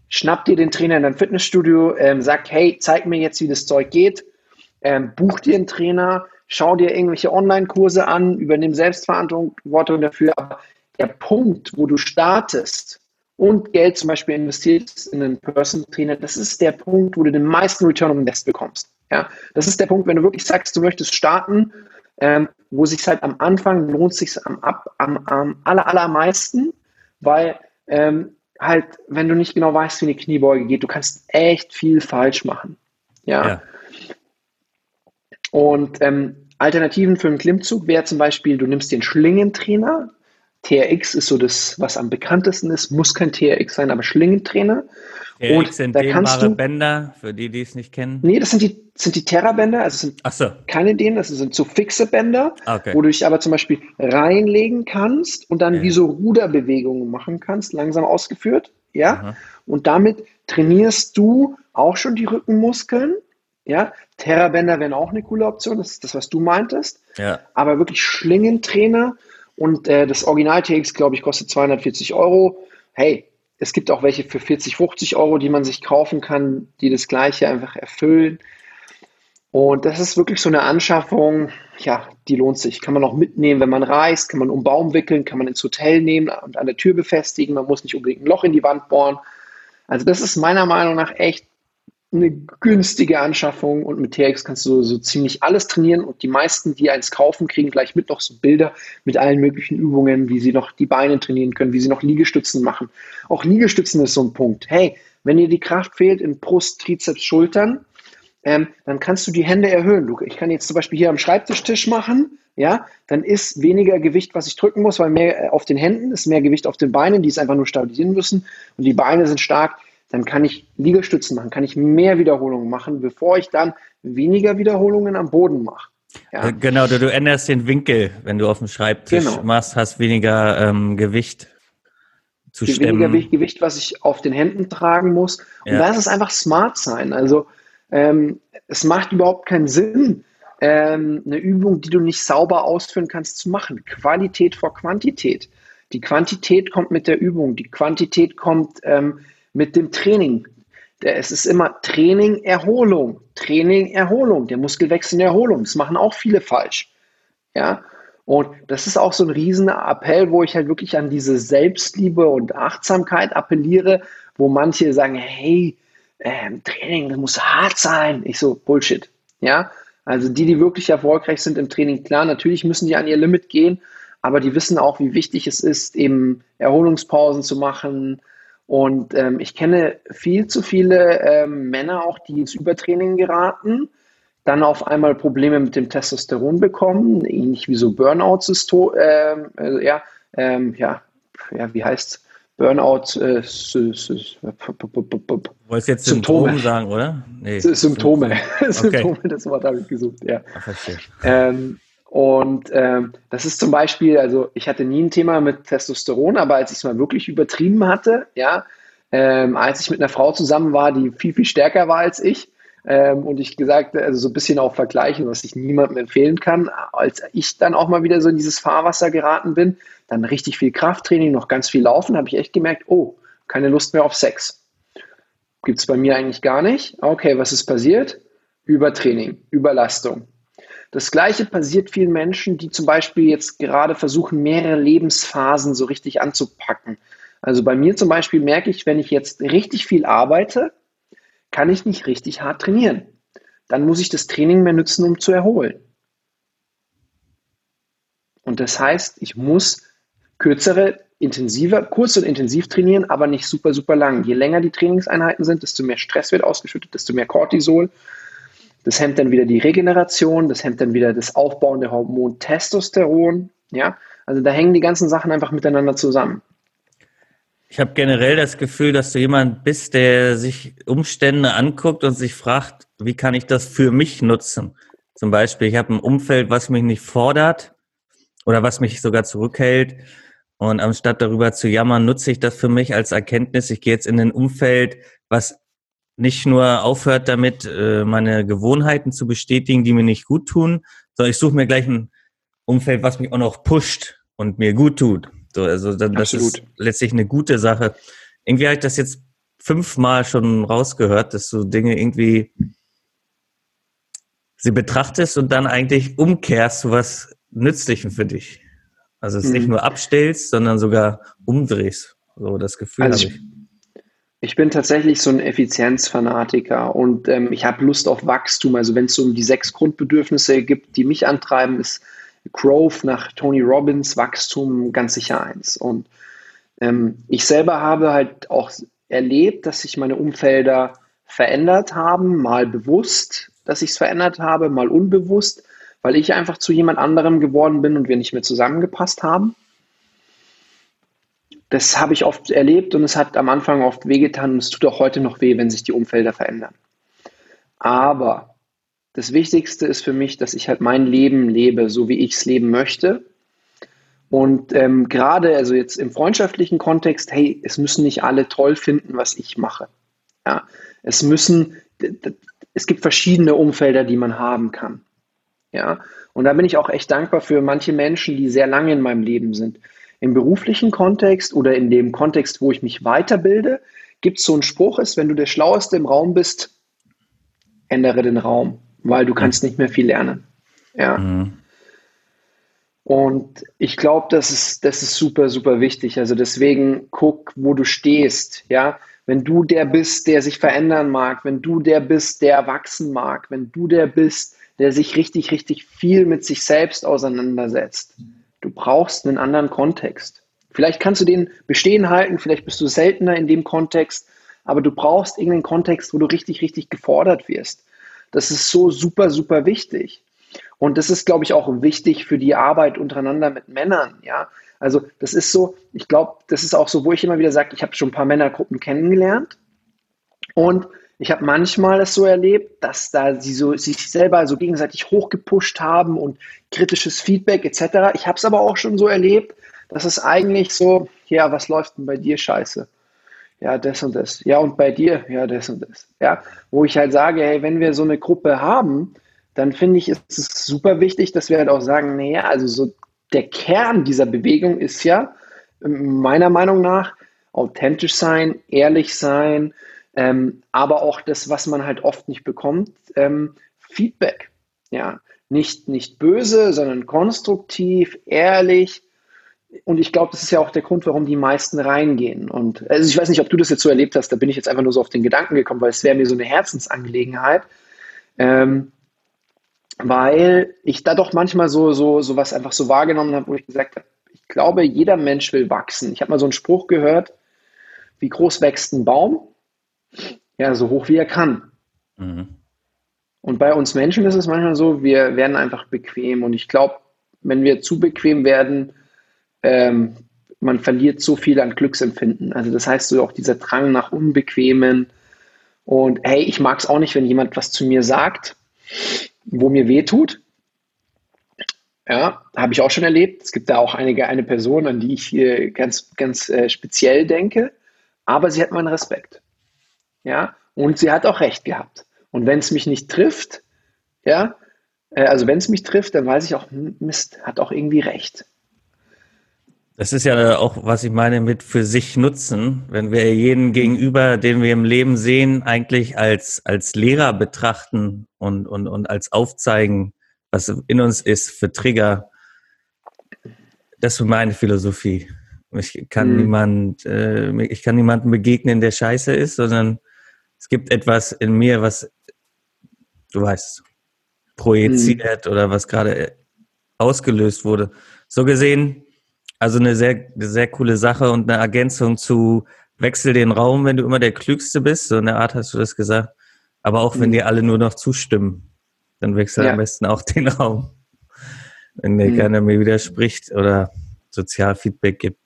schnapp dir den Trainer in deinem Fitnessstudio, ähm, sag, hey, zeig mir jetzt, wie das Zeug geht, ähm, buch dir einen Trainer, schau dir irgendwelche Online-Kurse an, übernimm Selbstverantwortung dafür. Aber der Punkt, wo du startest und Geld zum Beispiel investierst in einen Person-Trainer, das ist der Punkt, wo du den meisten Return on Invest bekommst. Ja, das ist der Punkt, wenn du wirklich sagst, du möchtest starten, ähm, wo sich halt am Anfang lohnt sich am, am, am aller, allermeisten, weil ähm, halt, wenn du nicht genau weißt, wie eine Kniebeuge geht, du kannst echt viel falsch machen. Ja. ja. Und ähm, Alternativen für einen Klimmzug wäre zum Beispiel, du nimmst den Schlingentrainer. TRX ist so das, was am bekanntesten ist, muss kein TRX sein, aber Schlingentrainer. TRX und sind kannst du, Bänder, für die, die es nicht kennen. Nee, das sind die, sind die Terra-Bänder, also sind so. keine denen, das sind so fixe Bänder, okay. wo du dich aber zum Beispiel reinlegen kannst und dann okay. wie so Ruderbewegungen machen kannst, langsam ausgeführt. ja. Aha. Und damit trainierst du auch schon die Rückenmuskeln, ja. Terrabänder wären auch eine coole Option, das ist das, was du meintest. Ja. Aber wirklich Schlingentrainer und äh, das Original TX, glaube ich, kostet 240 Euro. Hey, es gibt auch welche für 40, 50 Euro, die man sich kaufen kann, die das Gleiche einfach erfüllen. Und das ist wirklich so eine Anschaffung, ja, die lohnt sich. Kann man auch mitnehmen, wenn man reist, kann man um Baum wickeln, kann man ins Hotel nehmen und an der Tür befestigen. Man muss nicht unbedingt ein Loch in die Wand bohren. Also das ist meiner Meinung nach echt eine günstige Anschaffung und mit TX kannst du so ziemlich alles trainieren und die meisten, die eins kaufen, kriegen gleich mit noch so Bilder mit allen möglichen Übungen, wie sie noch die Beine trainieren können, wie sie noch Liegestützen machen. Auch Liegestützen ist so ein Punkt. Hey, wenn dir die Kraft fehlt in Brust, Trizeps, Schultern, ähm, dann kannst du die Hände erhöhen. Ich kann jetzt zum Beispiel hier am Schreibtischtisch machen, ja, dann ist weniger Gewicht, was ich drücken muss, weil mehr äh, auf den Händen ist mehr Gewicht auf den Beinen, die es einfach nur stabilisieren müssen und die Beine sind stark. Dann kann ich Liegestützen machen, kann ich mehr Wiederholungen machen, bevor ich dann weniger Wiederholungen am Boden mache. Ja. Äh, genau, du, du, änderst den Winkel, wenn du auf dem Schreibtisch genau. machst, hast weniger ähm, Gewicht zu stemmen. Weniger Gewicht, was ich auf den Händen tragen muss. Und ja. da ist es einfach smart sein. Also ähm, es macht überhaupt keinen Sinn, ähm, eine Übung, die du nicht sauber ausführen kannst, zu machen. Qualität vor Quantität. Die Quantität kommt mit der Übung, die Quantität kommt ähm, mit dem Training. Es ist immer Training, Erholung, Training, Erholung, der Muskelwechsel in Erholung. Das machen auch viele falsch. Ja, und das ist auch so ein riesiger Appell, wo ich halt wirklich an diese Selbstliebe und Achtsamkeit appelliere, wo manche sagen, hey, ähm, Training, das muss hart sein. Ich so, Bullshit. Ja, also die, die wirklich erfolgreich sind im Training, klar, natürlich müssen die an ihr Limit gehen, aber die wissen auch, wie wichtig es ist, eben Erholungspausen zu machen. Und ähm, ich kenne viel zu viele ähm, Männer auch, die ins Übertraining geraten, dann auf einmal Probleme mit dem Testosteron bekommen, ähnlich wie so Burnouts ist, äh, ja, ähm, ja, ja, wie heißt Burnout, äh, Wolltest jetzt Symptome Symptome sagen, oder? Nee. Symptome. Okay. Symptome, das Wort habe ich gesucht, ja. Ach, ähm, und ähm, das ist zum Beispiel, also ich hatte nie ein Thema mit Testosteron, aber als ich es mal wirklich übertrieben hatte, ja, ähm, als ich mit einer Frau zusammen war, die viel, viel stärker war als ich, ähm, und ich gesagt, also so ein bisschen auch vergleichen, was ich niemandem empfehlen kann, als ich dann auch mal wieder so in dieses Fahrwasser geraten bin, dann richtig viel Krafttraining, noch ganz viel Laufen, habe ich echt gemerkt, oh, keine Lust mehr auf Sex. Gibt es bei mir eigentlich gar nicht. Okay, was ist passiert? Übertraining, Überlastung. Das gleiche passiert vielen Menschen, die zum Beispiel jetzt gerade versuchen, mehrere Lebensphasen so richtig anzupacken. Also bei mir zum Beispiel merke ich, wenn ich jetzt richtig viel arbeite, kann ich nicht richtig hart trainieren. Dann muss ich das Training mehr nutzen, um zu erholen. Und das heißt, ich muss kürzere, intensiver, kurz und intensiv trainieren, aber nicht super, super lang. Je länger die Trainingseinheiten sind, desto mehr Stress wird ausgeschüttet, desto mehr Cortisol. Das hemmt dann wieder die Regeneration, das hemmt dann wieder das Aufbauen der Hormon Testosteron. Ja, also da hängen die ganzen Sachen einfach miteinander zusammen. Ich habe generell das Gefühl, dass du jemand bist, der sich Umstände anguckt und sich fragt, wie kann ich das für mich nutzen? Zum Beispiel, ich habe ein Umfeld, was mich nicht fordert oder was mich sogar zurückhält. Und anstatt darüber zu jammern, nutze ich das für mich als Erkenntnis. Ich gehe jetzt in ein Umfeld, was nicht nur aufhört damit, äh, meine Gewohnheiten zu bestätigen, die mir nicht gut tun, sondern ich suche mir gleich ein Umfeld, was mich auch noch pusht und mir gut tut. So, also das Absolut. ist letztlich eine gute Sache. Irgendwie habe ich das jetzt fünfmal schon rausgehört, dass du Dinge irgendwie sie betrachtest und dann eigentlich umkehrst zu was Nützlichen für dich. Also es mhm. nicht nur abstellst, sondern sogar umdrehst. So das Gefühl also habe ich. Ich bin tatsächlich so ein Effizienzfanatiker und ähm, ich habe Lust auf Wachstum. Also wenn es so um die sechs Grundbedürfnisse gibt, die mich antreiben, ist Growth nach Tony Robbins, Wachstum ganz sicher eins. Und ähm, ich selber habe halt auch erlebt, dass sich meine Umfelder verändert haben, mal bewusst, dass ich es verändert habe, mal unbewusst, weil ich einfach zu jemand anderem geworden bin und wir nicht mehr zusammengepasst haben. Das habe ich oft erlebt und es hat am Anfang oft wehgetan und es tut auch heute noch weh, wenn sich die Umfelder verändern. Aber das Wichtigste ist für mich, dass ich halt mein Leben lebe, so wie ich es leben möchte. Und ähm, gerade, also jetzt im freundschaftlichen Kontext, hey, es müssen nicht alle toll finden, was ich mache. Ja, es müssen, es gibt verschiedene Umfelder, die man haben kann. Ja, und da bin ich auch echt dankbar für manche Menschen, die sehr lange in meinem Leben sind. Im beruflichen Kontext oder in dem Kontext, wo ich mich weiterbilde, gibt es so einen Spruch, ist, wenn du der Schlaueste im Raum bist, ändere den Raum, weil du kannst nicht mehr viel lernen. Ja. Mhm. Und ich glaube, das ist, das ist super, super wichtig. Also deswegen guck, wo du stehst. Ja, wenn du der bist, der sich verändern mag, wenn du der bist, der wachsen mag, wenn du der bist, der sich richtig, richtig viel mit sich selbst auseinandersetzt. Du brauchst einen anderen Kontext. Vielleicht kannst du den bestehen halten, vielleicht bist du seltener in dem Kontext, aber du brauchst irgendeinen Kontext, wo du richtig, richtig gefordert wirst. Das ist so super, super wichtig. Und das ist, glaube ich, auch wichtig für die Arbeit untereinander mit Männern. Ja, also das ist so, ich glaube, das ist auch so, wo ich immer wieder sage, ich habe schon ein paar Männergruppen kennengelernt und ich habe manchmal das so erlebt, dass da sie so sich selber so gegenseitig hochgepusht haben und kritisches Feedback etc. Ich habe es aber auch schon so erlebt, dass es eigentlich so, ja, was läuft denn bei dir scheiße? Ja, das und das. Ja, und bei dir, ja, das und das. Ja, wo ich halt sage, hey, wenn wir so eine Gruppe haben, dann finde ich, ist es super wichtig, dass wir halt auch sagen, naja, also so der Kern dieser Bewegung ist ja meiner Meinung nach authentisch sein, ehrlich sein, ähm, aber auch das, was man halt oft nicht bekommt, ähm, Feedback. Ja, nicht, nicht böse, sondern konstruktiv, ehrlich. Und ich glaube, das ist ja auch der Grund, warum die meisten reingehen. Und also ich weiß nicht, ob du das jetzt so erlebt hast, da bin ich jetzt einfach nur so auf den Gedanken gekommen, weil es wäre mir so eine Herzensangelegenheit. Ähm, weil ich da doch manchmal so, so, so was einfach so wahrgenommen habe, wo ich gesagt habe, ich glaube, jeder Mensch will wachsen. Ich habe mal so einen Spruch gehört, wie groß wächst ein Baum? Ja, so hoch wie er kann. Mhm. Und bei uns Menschen ist es manchmal so, wir werden einfach bequem. Und ich glaube, wenn wir zu bequem werden, ähm, man verliert so viel an Glücksempfinden. Also das heißt so auch dieser Drang nach Unbequemen. Und hey, ich mag es auch nicht, wenn jemand was zu mir sagt, wo mir weh tut. Ja, habe ich auch schon erlebt. Es gibt da auch einige, eine Person, an die ich hier ganz, ganz äh, speziell denke. Aber sie hat meinen Respekt. Ja, und sie hat auch recht gehabt. Und wenn es mich nicht trifft, ja, äh, also wenn es mich trifft, dann weiß ich auch, hm, Mist, hat auch irgendwie recht. Das ist ja auch, was ich meine mit für sich nutzen. Wenn wir jeden gegenüber, den wir im Leben sehen, eigentlich als, als Lehrer betrachten und, und, und als aufzeigen, was in uns ist für Trigger. Das ist meine Philosophie. Ich kann mhm. niemand, äh, ich kann niemandem begegnen, der scheiße ist, sondern es gibt etwas in mir, was, du weißt, projiziert mhm. oder was gerade ausgelöst wurde. So gesehen, also eine sehr, sehr coole Sache und eine Ergänzung zu wechsel den Raum, wenn du immer der Klügste bist. So eine Art hast du das gesagt. Aber auch wenn mhm. dir alle nur noch zustimmen, dann wechsel ja. am besten auch den Raum. Wenn dir mhm. keiner mir widerspricht oder Sozialfeedback gibt.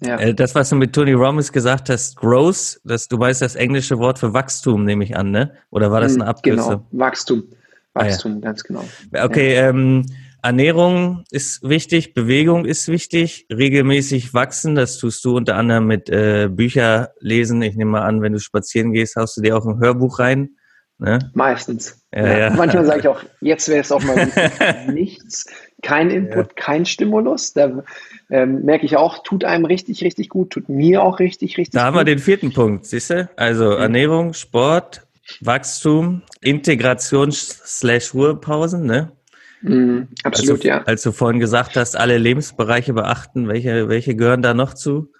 Ja. Äh, das, was du mit Tony Robbins gesagt hast, Growth, das, du weißt das englische Wort für Wachstum, nehme ich an, ne? Oder war das mhm, eine Abkürzung? Genau, Wachstum. Wachstum, ah, ja. ganz genau. Okay, ja. ähm, Ernährung ist wichtig, Bewegung ist wichtig, regelmäßig wachsen, das tust du unter anderem mit äh, Bücher lesen. Ich nehme mal an, wenn du spazieren gehst, haust du dir auch ein Hörbuch rein. Ne? Meistens. Ja, ja. Ja. Manchmal sage ich auch, jetzt wäre es auch mal nichts, kein Input, kein Stimulus. Da ähm, merke ich auch, tut einem richtig, richtig gut, tut mir auch richtig, richtig da gut. Da haben wir den vierten Punkt, siehst du? Also Ernährung, Sport, Wachstum, Integration slash Ruhepausen, ne? Mm, absolut, als du, ja. Als du vorhin gesagt hast, alle Lebensbereiche beachten, welche, welche gehören da noch zu?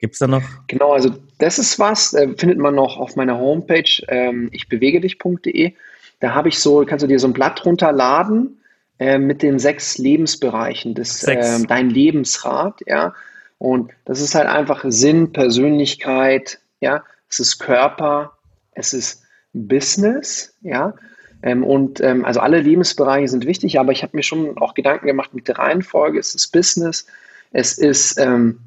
Gibt es da noch? Genau, also das ist was, äh, findet man noch auf meiner Homepage, ähm, ichbewegedich.de. Da habe ich so, kannst du dir so ein Blatt runterladen äh, mit den sechs Lebensbereichen, des, sechs. Äh, dein Lebensrat, ja. Und das ist halt einfach Sinn, Persönlichkeit, ja, es ist Körper, es ist Business, ja, ähm, und ähm, also alle Lebensbereiche sind wichtig, aber ich habe mir schon auch Gedanken gemacht mit der Reihenfolge. Es ist Business, es ist ähm,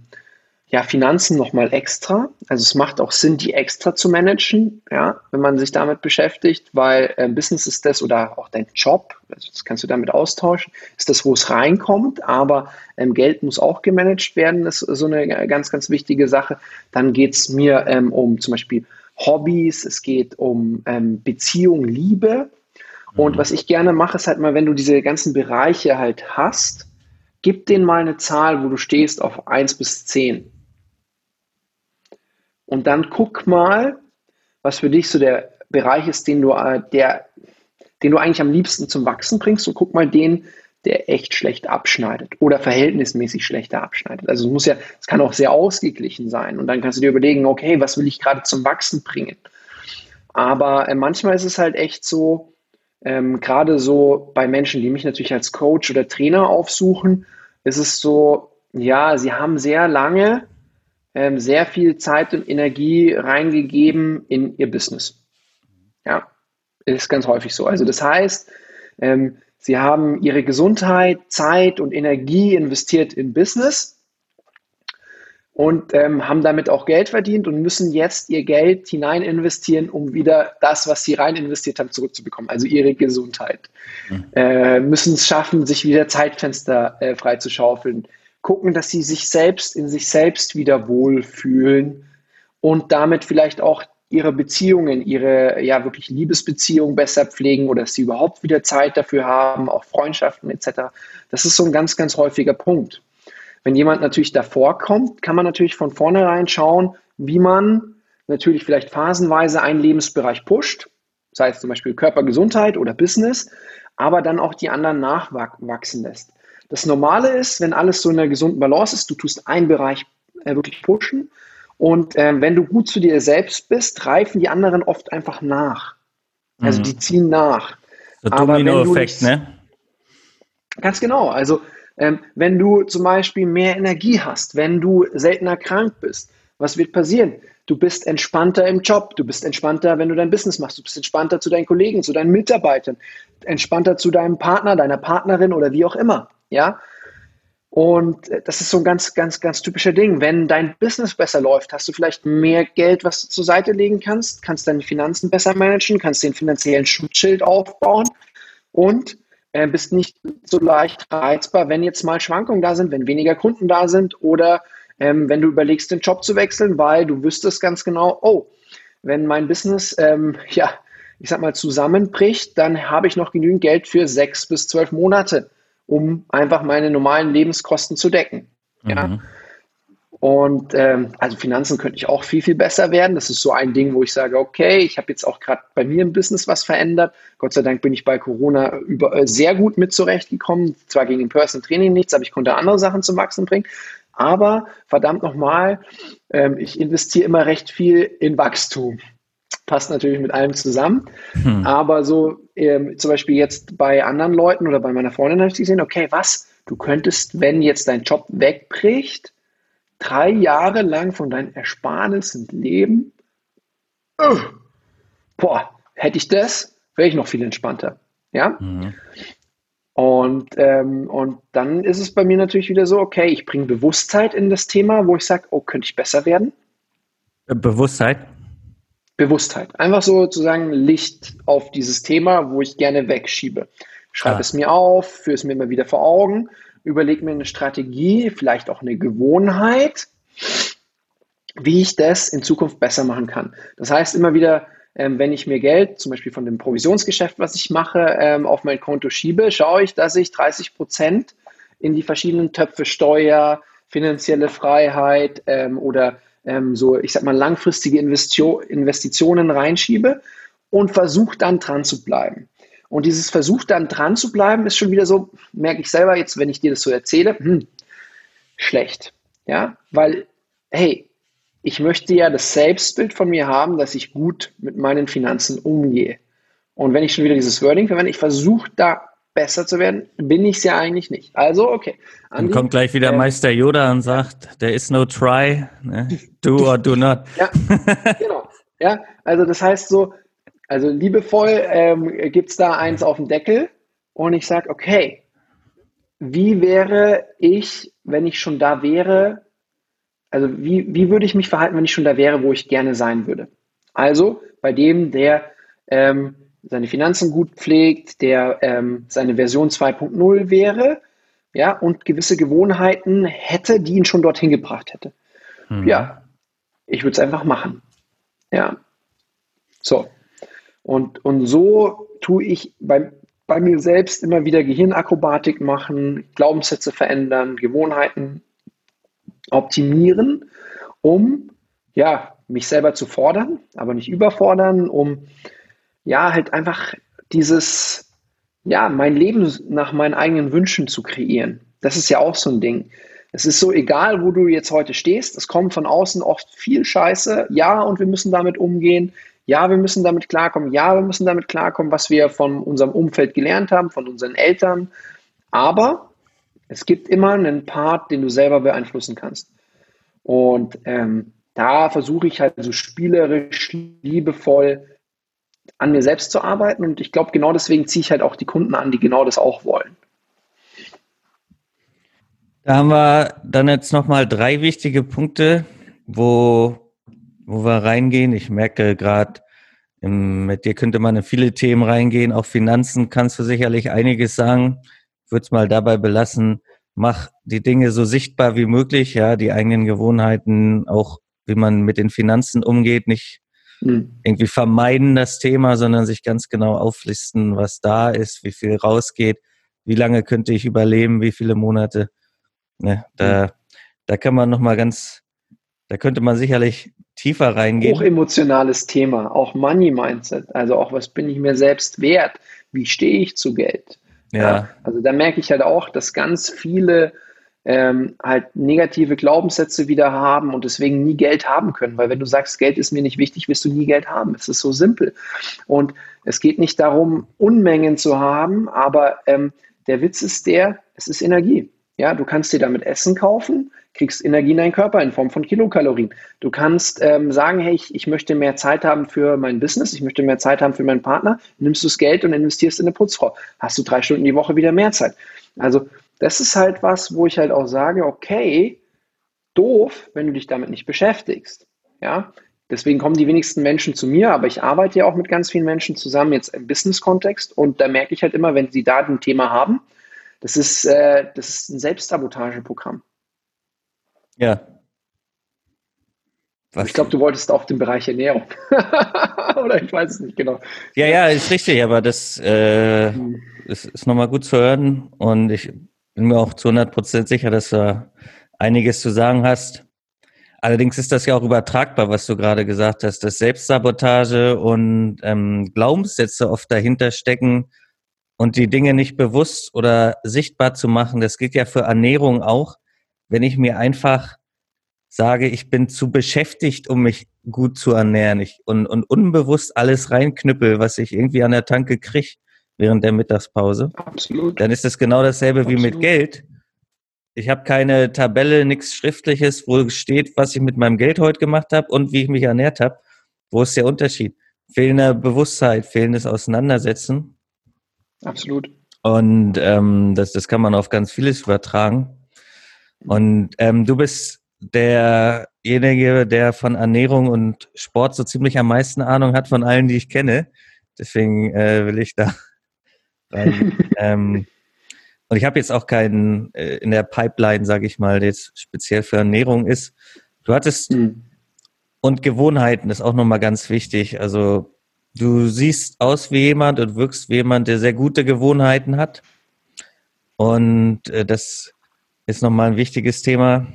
ja, Finanzen nochmal extra. Also es macht auch Sinn, die extra zu managen, ja, wenn man sich damit beschäftigt, weil äh, Business ist das oder auch dein Job, also das kannst du damit austauschen, ist das, wo es reinkommt, aber ähm, Geld muss auch gemanagt werden, das ist so eine ganz, ganz wichtige Sache. Dann geht es mir ähm, um zum Beispiel Hobbys, es geht um ähm, Beziehung, Liebe. Und mhm. was ich gerne mache, ist halt mal, wenn du diese ganzen Bereiche halt hast, gib denen mal eine Zahl, wo du stehst auf 1 bis 10. Und dann guck mal, was für dich so der Bereich ist, den du, äh, der, den du eigentlich am liebsten zum Wachsen bringst. Und guck mal den, der echt schlecht abschneidet oder verhältnismäßig schlechter abschneidet. Also es muss ja, es kann auch sehr ausgeglichen sein. Und dann kannst du dir überlegen, okay, was will ich gerade zum Wachsen bringen? Aber äh, manchmal ist es halt echt so, ähm, gerade so bei Menschen, die mich natürlich als Coach oder Trainer aufsuchen, ist es so, ja, sie haben sehr lange ähm, sehr viel Zeit und Energie reingegeben in ihr Business. Ja, ist ganz häufig so. Also das heißt, ähm, sie haben ihre Gesundheit, Zeit und Energie investiert in Business und ähm, haben damit auch Geld verdient und müssen jetzt ihr Geld hinein investieren, um wieder das, was sie rein investiert haben, zurückzubekommen, also ihre Gesundheit. Mhm. Äh, müssen es schaffen, sich wieder Zeitfenster äh, freizuschaufeln gucken, dass sie sich selbst in sich selbst wieder wohlfühlen und damit vielleicht auch ihre Beziehungen, ihre ja wirklich Liebesbeziehungen besser pflegen oder dass sie überhaupt wieder Zeit dafür haben, auch Freundschaften etc. Das ist so ein ganz, ganz häufiger Punkt. Wenn jemand natürlich davor kommt, kann man natürlich von vornherein schauen, wie man natürlich vielleicht phasenweise einen Lebensbereich pusht, sei es zum Beispiel Körpergesundheit oder Business, aber dann auch die anderen nachwachsen lässt. Das Normale ist, wenn alles so in einer gesunden Balance ist, du tust einen Bereich äh, wirklich pushen und äh, wenn du gut zu dir selbst bist, reifen die anderen oft einfach nach. Also mhm. die ziehen nach. Der Domino-Effekt, ne? Ganz genau. Also ähm, wenn du zum Beispiel mehr Energie hast, wenn du seltener krank bist, was wird passieren? Du bist entspannter im Job, du bist entspannter, wenn du dein Business machst, du bist entspannter zu deinen Kollegen, zu deinen Mitarbeitern, entspannter zu deinem Partner, deiner Partnerin oder wie auch immer ja. Und äh, das ist so ein ganz, ganz, ganz typischer Ding. Wenn dein Business besser läuft, hast du vielleicht mehr Geld, was du zur Seite legen kannst, kannst deine Finanzen besser managen, kannst den finanziellen Schutzschild aufbauen und äh, bist nicht so leicht reizbar, wenn jetzt mal Schwankungen da sind, wenn weniger Kunden da sind oder ähm, wenn du überlegst, den Job zu wechseln, weil du wüsstest ganz genau, oh, wenn mein Business, ähm, ja, ich sag mal, zusammenbricht, dann habe ich noch genügend Geld für sechs bis zwölf Monate um einfach meine normalen Lebenskosten zu decken. Ja. Mhm. Und ähm, also Finanzen könnte ich auch viel, viel besser werden. Das ist so ein Ding, wo ich sage, okay, ich habe jetzt auch gerade bei mir im Business was verändert. Gott sei Dank bin ich bei Corona über, äh, sehr gut mit zurechtgekommen. Zwar gegen den Personal Training nichts, aber ich konnte andere Sachen zum Wachsen bringen. Aber verdammt nochmal, ähm, ich investiere immer recht viel in Wachstum passt natürlich mit allem zusammen. Hm. Aber so ähm, zum Beispiel jetzt bei anderen Leuten oder bei meiner Freundin habe ich gesehen, okay, was? Du könntest, wenn jetzt dein Job wegbricht, drei Jahre lang von deinen Ersparnissen leben. Uh, boah, hätte ich das, wäre ich noch viel entspannter. Ja. Mhm. Und, ähm, und dann ist es bei mir natürlich wieder so, okay, ich bringe Bewusstheit in das Thema, wo ich sage, oh, könnte ich besser werden? Bewusstheit? Bewusstheit. Einfach sozusagen Licht auf dieses Thema, wo ich gerne wegschiebe. Schreibe ah. es mir auf, führe es mir immer wieder vor Augen, überlege mir eine Strategie, vielleicht auch eine Gewohnheit, wie ich das in Zukunft besser machen kann. Das heißt immer wieder, ähm, wenn ich mir Geld, zum Beispiel von dem Provisionsgeschäft, was ich mache, ähm, auf mein Konto schiebe, schaue ich, dass ich 30 Prozent in die verschiedenen Töpfe Steuer, finanzielle Freiheit ähm, oder ähm, so, ich sag mal, langfristige Investitionen reinschiebe und versuche dann dran zu bleiben. Und dieses Versuch dann dran zu bleiben, ist schon wieder so, merke ich selber jetzt, wenn ich dir das so erzähle, hm, schlecht. Ja, weil, hey, ich möchte ja das Selbstbild von mir haben, dass ich gut mit meinen Finanzen umgehe. Und wenn ich schon wieder dieses Wording verwende, ich versuche da besser zu werden, bin ich es ja eigentlich nicht. Also, okay. Andi, Dann kommt gleich wieder äh, Meister Yoda und sagt, there is no try, ne? do or do not. ja, genau. Ja, also das heißt so, also liebevoll ähm, gibt es da eins auf dem Deckel und ich sage, okay, wie wäre ich, wenn ich schon da wäre, also wie, wie würde ich mich verhalten, wenn ich schon da wäre, wo ich gerne sein würde? Also bei dem, der ähm, seine Finanzen gut pflegt, der ähm, seine Version 2.0 wäre, ja, und gewisse Gewohnheiten hätte, die ihn schon dorthin gebracht hätte. Mhm. Ja, ich würde es einfach machen. Ja. So. Und, und so tue ich bei, bei mir selbst immer wieder Gehirnakrobatik machen, Glaubenssätze verändern, Gewohnheiten optimieren, um ja, mich selber zu fordern, aber nicht überfordern, um ja, halt einfach dieses, ja, mein Leben nach meinen eigenen Wünschen zu kreieren. Das ist ja auch so ein Ding. Es ist so egal, wo du jetzt heute stehst. Es kommt von außen oft viel Scheiße. Ja, und wir müssen damit umgehen. Ja, wir müssen damit klarkommen. Ja, wir müssen damit klarkommen, was wir von unserem Umfeld gelernt haben, von unseren Eltern. Aber es gibt immer einen Part, den du selber beeinflussen kannst. Und ähm, da versuche ich halt so spielerisch, liebevoll an mir selbst zu arbeiten. Und ich glaube, genau deswegen ziehe ich halt auch die Kunden an, die genau das auch wollen. Da haben wir dann jetzt nochmal drei wichtige Punkte, wo, wo wir reingehen. Ich merke gerade, mit dir könnte man in viele Themen reingehen. Auch Finanzen kannst du sicherlich einiges sagen. Ich würde es mal dabei belassen. Mach die Dinge so sichtbar wie möglich, ja, die eigenen Gewohnheiten, auch wie man mit den Finanzen umgeht, nicht mhm. irgendwie vermeiden das Thema, sondern sich ganz genau auflisten, was da ist, wie viel rausgeht, wie lange könnte ich überleben, wie viele Monate. Ne, da, mhm. da kann man nochmal ganz, da könnte man sicherlich tiefer reingehen. Hochemotionales Thema, auch Money Mindset, also auch was bin ich mir selbst wert, wie stehe ich zu Geld. Ja. ja. Also da merke ich halt auch, dass ganz viele ähm, halt negative Glaubenssätze wieder haben und deswegen nie Geld haben können. Weil wenn du sagst, Geld ist mir nicht wichtig, wirst du nie Geld haben. Es ist so simpel. Und es geht nicht darum, Unmengen zu haben, aber ähm, der Witz ist der, es ist Energie. Ja, du kannst dir damit Essen kaufen, kriegst Energie in deinen Körper in Form von Kilokalorien. Du kannst ähm, sagen, hey, ich, ich möchte mehr Zeit haben für mein Business, ich möchte mehr Zeit haben für meinen Partner, nimmst du das Geld und investierst in eine Putzfrau. Hast du drei Stunden die Woche wieder mehr Zeit. Also das ist halt was, wo ich halt auch sage, okay, doof, wenn du dich damit nicht beschäftigst. Ja, deswegen kommen die wenigsten Menschen zu mir, aber ich arbeite ja auch mit ganz vielen Menschen zusammen jetzt im Business-Kontext und da merke ich halt immer, wenn sie da ein Thema haben, das ist, äh, das ist ein Selbstsabotageprogramm. Ja. Was ich glaube, du wolltest auf den Bereich Ernährung. Oder ich weiß es nicht genau. Ja, ja, ist richtig, aber das äh, hm. ist, ist nochmal gut zu hören. Und ich bin mir auch zu 100 Prozent sicher, dass du einiges zu sagen hast. Allerdings ist das ja auch übertragbar, was du gerade gesagt hast, dass Selbstsabotage und ähm, Glaubenssätze oft dahinter stecken, und die Dinge nicht bewusst oder sichtbar zu machen, das gilt ja für Ernährung auch. Wenn ich mir einfach sage, ich bin zu beschäftigt, um mich gut zu ernähren ich, und, und unbewusst alles reinknüppel, was ich irgendwie an der Tanke kriege während der Mittagspause, Absolut. dann ist es genau dasselbe Absolut. wie mit Geld. Ich habe keine Tabelle, nichts Schriftliches, wo steht, was ich mit meinem Geld heute gemacht habe und wie ich mich ernährt habe. Wo ist der Unterschied? Fehlende Bewusstheit, fehlendes Auseinandersetzen. Absolut. Und ähm, das, das kann man auf ganz vieles übertragen. Und ähm, du bist derjenige, der von Ernährung und Sport so ziemlich am meisten Ahnung hat von allen, die ich kenne. Deswegen äh, will ich da rein. ähm, und ich habe jetzt auch keinen äh, in der Pipeline, sage ich mal, der jetzt speziell für Ernährung ist. Du hattest mhm. und Gewohnheiten ist auch nochmal ganz wichtig. Also Du siehst aus wie jemand und wirkst wie jemand, der sehr gute Gewohnheiten hat. Und äh, das ist nochmal ein wichtiges Thema.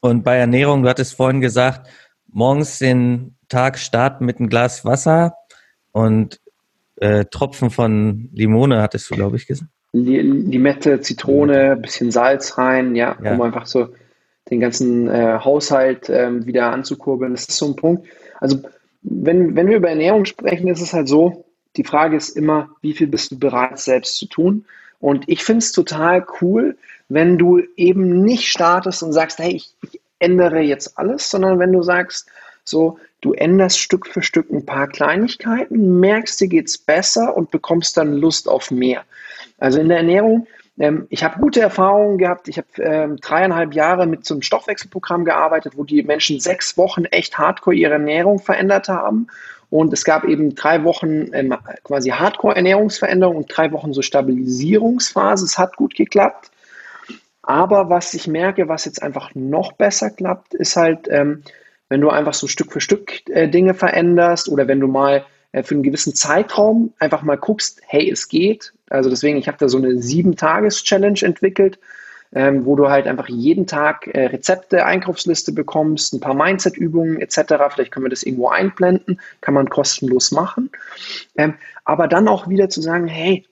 Und bei Ernährung, du hattest vorhin gesagt, morgens den Tag starten mit einem Glas Wasser und äh, Tropfen von Limone, hattest du, glaube ich, gesagt. Limette, Zitrone, bisschen Salz rein, ja, ja. um einfach so den ganzen äh, Haushalt äh, wieder anzukurbeln. Das ist so ein Punkt. Also wenn, wenn wir über Ernährung sprechen, ist es halt so, die Frage ist immer, wie viel bist du bereit selbst zu tun? Und ich finde es total cool, wenn du eben nicht startest und sagst, hey, ich, ich ändere jetzt alles, sondern wenn du sagst, so, du änderst Stück für Stück ein paar Kleinigkeiten, merkst, dir geht es besser und bekommst dann Lust auf mehr. Also in der Ernährung ähm, ich habe gute Erfahrungen gehabt. Ich habe ähm, dreieinhalb Jahre mit so einem Stoffwechselprogramm gearbeitet, wo die Menschen sechs Wochen echt hardcore ihre Ernährung verändert haben. Und es gab eben drei Wochen ähm, quasi Hardcore-Ernährungsveränderung und drei Wochen so Stabilisierungsphase. Es hat gut geklappt. Aber was ich merke, was jetzt einfach noch besser klappt, ist halt, ähm, wenn du einfach so Stück für Stück äh, Dinge veränderst oder wenn du mal äh, für einen gewissen Zeitraum einfach mal guckst, hey, es geht. Also deswegen, ich habe da so eine Sieben-Tages-Challenge entwickelt, ähm, wo du halt einfach jeden Tag äh, Rezepte, Einkaufsliste bekommst, ein paar Mindset-Übungen etc. Vielleicht können wir das irgendwo einblenden, kann man kostenlos machen. Ähm, aber dann auch wieder zu sagen, hey,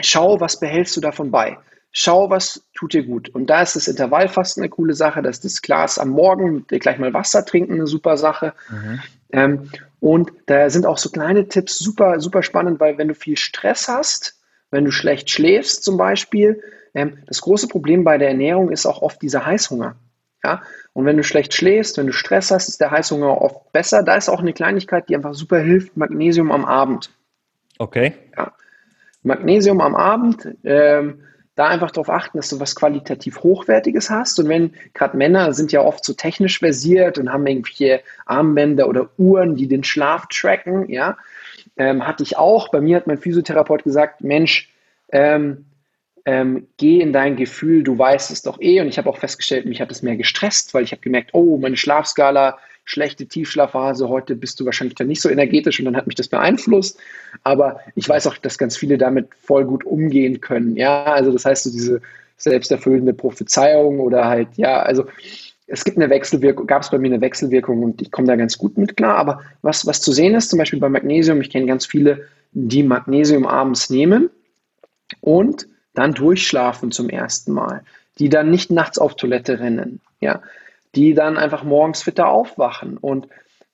schau, was behältst du davon bei? Schau, was tut dir gut. Und da ist das Intervallfasten eine coole Sache, da ist das Glas am Morgen gleich mal Wasser trinken eine super Sache. Mhm. Ähm, und da sind auch so kleine Tipps super, super spannend, weil wenn du viel Stress hast, wenn du schlecht schläfst zum Beispiel, ähm, das große Problem bei der Ernährung ist auch oft dieser Heißhunger. Ja? Und wenn du schlecht schläfst, wenn du Stress hast, ist der Heißhunger oft besser. Da ist auch eine Kleinigkeit, die einfach super hilft, Magnesium am Abend. Okay. Ja. Magnesium am Abend, ähm, da einfach darauf achten, dass du was qualitativ Hochwertiges hast. Und wenn gerade Männer sind ja oft so technisch versiert und haben irgendwelche Armbänder oder Uhren, die den Schlaf tracken, ja, ähm, hatte ich auch. Bei mir hat mein Physiotherapeut gesagt, Mensch, ähm, ähm, geh in dein Gefühl, du weißt es doch eh. Und ich habe auch festgestellt, mich hat es mehr gestresst, weil ich habe gemerkt, oh, meine Schlafskala schlechte Tiefschlafphase, heute bist du wahrscheinlich dann nicht so energetisch und dann hat mich das beeinflusst. Aber ich weiß auch, dass ganz viele damit voll gut umgehen können. Ja, also das heißt, so diese selbsterfüllende Prophezeiung oder halt, ja, also es gibt eine Wechselwirkung, gab es bei mir eine Wechselwirkung und ich komme da ganz gut mit klar. Aber was, was zu sehen ist, zum Beispiel bei Magnesium, ich kenne ganz viele, die Magnesium abends nehmen und dann durchschlafen zum ersten Mal, die dann nicht nachts auf Toilette rennen. Ja, die dann einfach morgens fitter aufwachen. Und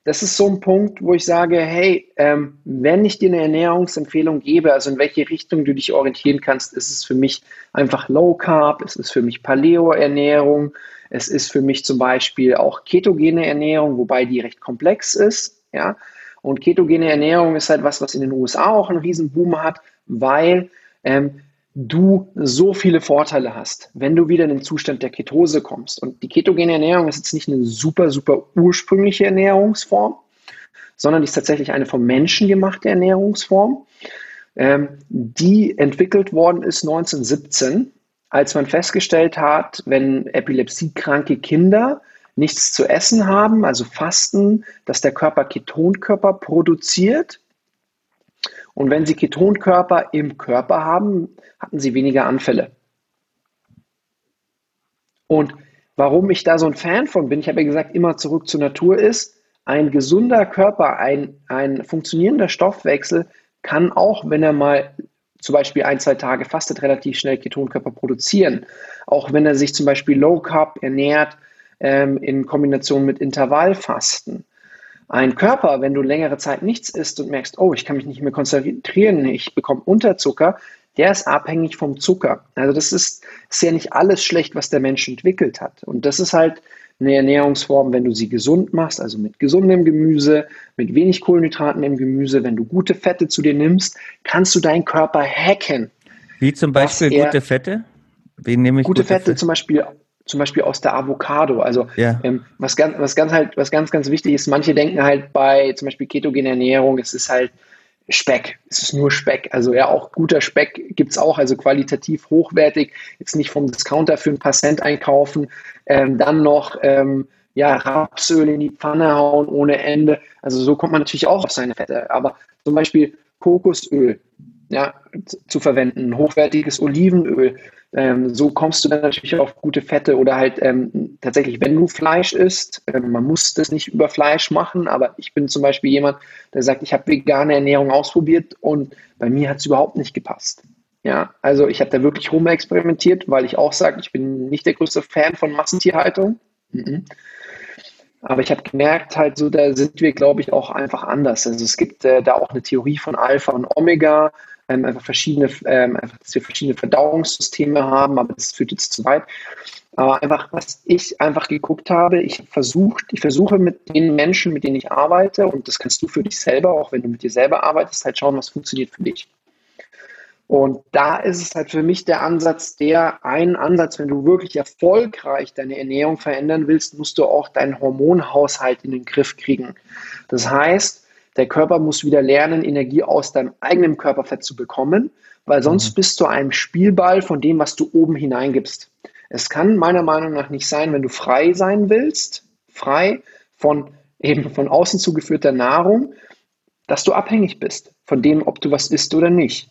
das ist so ein Punkt, wo ich sage, hey, ähm, wenn ich dir eine Ernährungsempfehlung gebe, also in welche Richtung du dich orientieren kannst, ist es für mich einfach Low Carb, es ist für mich Paleo-Ernährung, es ist für mich zum Beispiel auch ketogene Ernährung, wobei die recht komplex ist, ja. Und ketogene Ernährung ist halt was, was in den USA auch einen riesen Boom hat, weil ähm, du so viele Vorteile hast, wenn du wieder in den Zustand der Ketose kommst. Und die ketogene Ernährung ist jetzt nicht eine super, super ursprüngliche Ernährungsform, sondern die ist tatsächlich eine vom Menschen gemachte Ernährungsform, ähm, die entwickelt worden ist 1917, als man festgestellt hat, wenn epilepsiekranke Kinder nichts zu essen haben, also fasten, dass der Körper Ketonkörper produziert und wenn Sie Ketonkörper im Körper haben, hatten Sie weniger Anfälle. Und warum ich da so ein Fan von bin, ich habe ja gesagt, immer zurück zur Natur ist, ein gesunder Körper, ein, ein funktionierender Stoffwechsel kann auch, wenn er mal zum Beispiel ein, zwei Tage fastet, relativ schnell Ketonkörper produzieren. Auch wenn er sich zum Beispiel Low Carb ernährt, ähm, in Kombination mit Intervallfasten. Ein Körper, wenn du längere Zeit nichts isst und merkst, oh, ich kann mich nicht mehr konzentrieren, ich bekomme Unterzucker, der ist abhängig vom Zucker. Also das ist, ist ja nicht alles schlecht, was der Mensch entwickelt hat. Und das ist halt eine Ernährungsform, wenn du sie gesund machst, also mit gesundem Gemüse, mit wenig Kohlenhydraten im Gemüse, wenn du gute Fette zu dir nimmst, kannst du deinen Körper hacken. Wie zum Beispiel gute Fette? Wie nehme ich gute, gute Fette, Fette? Zum Beispiel zum Beispiel aus der Avocado. Also ja. ähm, was ganz, was ganz halt, was ganz, ganz wichtig ist, manche denken halt bei zum Beispiel ketogene Ernährung, es ist halt Speck, es ist nur Speck. Also ja, auch guter Speck gibt es auch, also qualitativ hochwertig, jetzt nicht vom Discounter für ein paar Cent einkaufen, ähm, dann noch ähm, ja, Rapsöl in die Pfanne hauen ohne Ende. Also so kommt man natürlich auch auf seine Fette. Aber zum Beispiel Kokosöl ja, zu verwenden, hochwertiges Olivenöl, ähm, so kommst du dann natürlich auf gute Fette oder halt ähm, tatsächlich, wenn du Fleisch isst, ähm, man muss das nicht über Fleisch machen, aber ich bin zum Beispiel jemand, der sagt, ich habe vegane Ernährung ausprobiert und bei mir hat es überhaupt nicht gepasst. Ja, also ich habe da wirklich rumexperimentiert, weil ich auch sage, ich bin nicht der größte Fan von Massentierhaltung. Mhm. Aber ich habe gemerkt, halt so, da sind wir, glaube ich, auch einfach anders. Also es gibt äh, da auch eine Theorie von Alpha und Omega, ähm, einfach verschiedene, ähm, einfach, dass wir verschiedene Verdauungssysteme haben, aber das führt jetzt zu weit. Aber einfach, was ich einfach geguckt habe, ich versucht, ich versuche mit den Menschen, mit denen ich arbeite, und das kannst du für dich selber, auch wenn du mit dir selber arbeitest, halt schauen, was funktioniert für dich. Und da ist es halt für mich der Ansatz, der ein Ansatz, wenn du wirklich erfolgreich deine Ernährung verändern willst, musst du auch deinen Hormonhaushalt in den Griff kriegen. Das heißt, der Körper muss wieder lernen, Energie aus deinem eigenen Körperfett zu bekommen, weil sonst mhm. bist du ein Spielball von dem, was du oben hineingibst. Es kann meiner Meinung nach nicht sein, wenn du frei sein willst, frei von eben von außen zugeführter Nahrung, dass du abhängig bist von dem, ob du was isst oder nicht.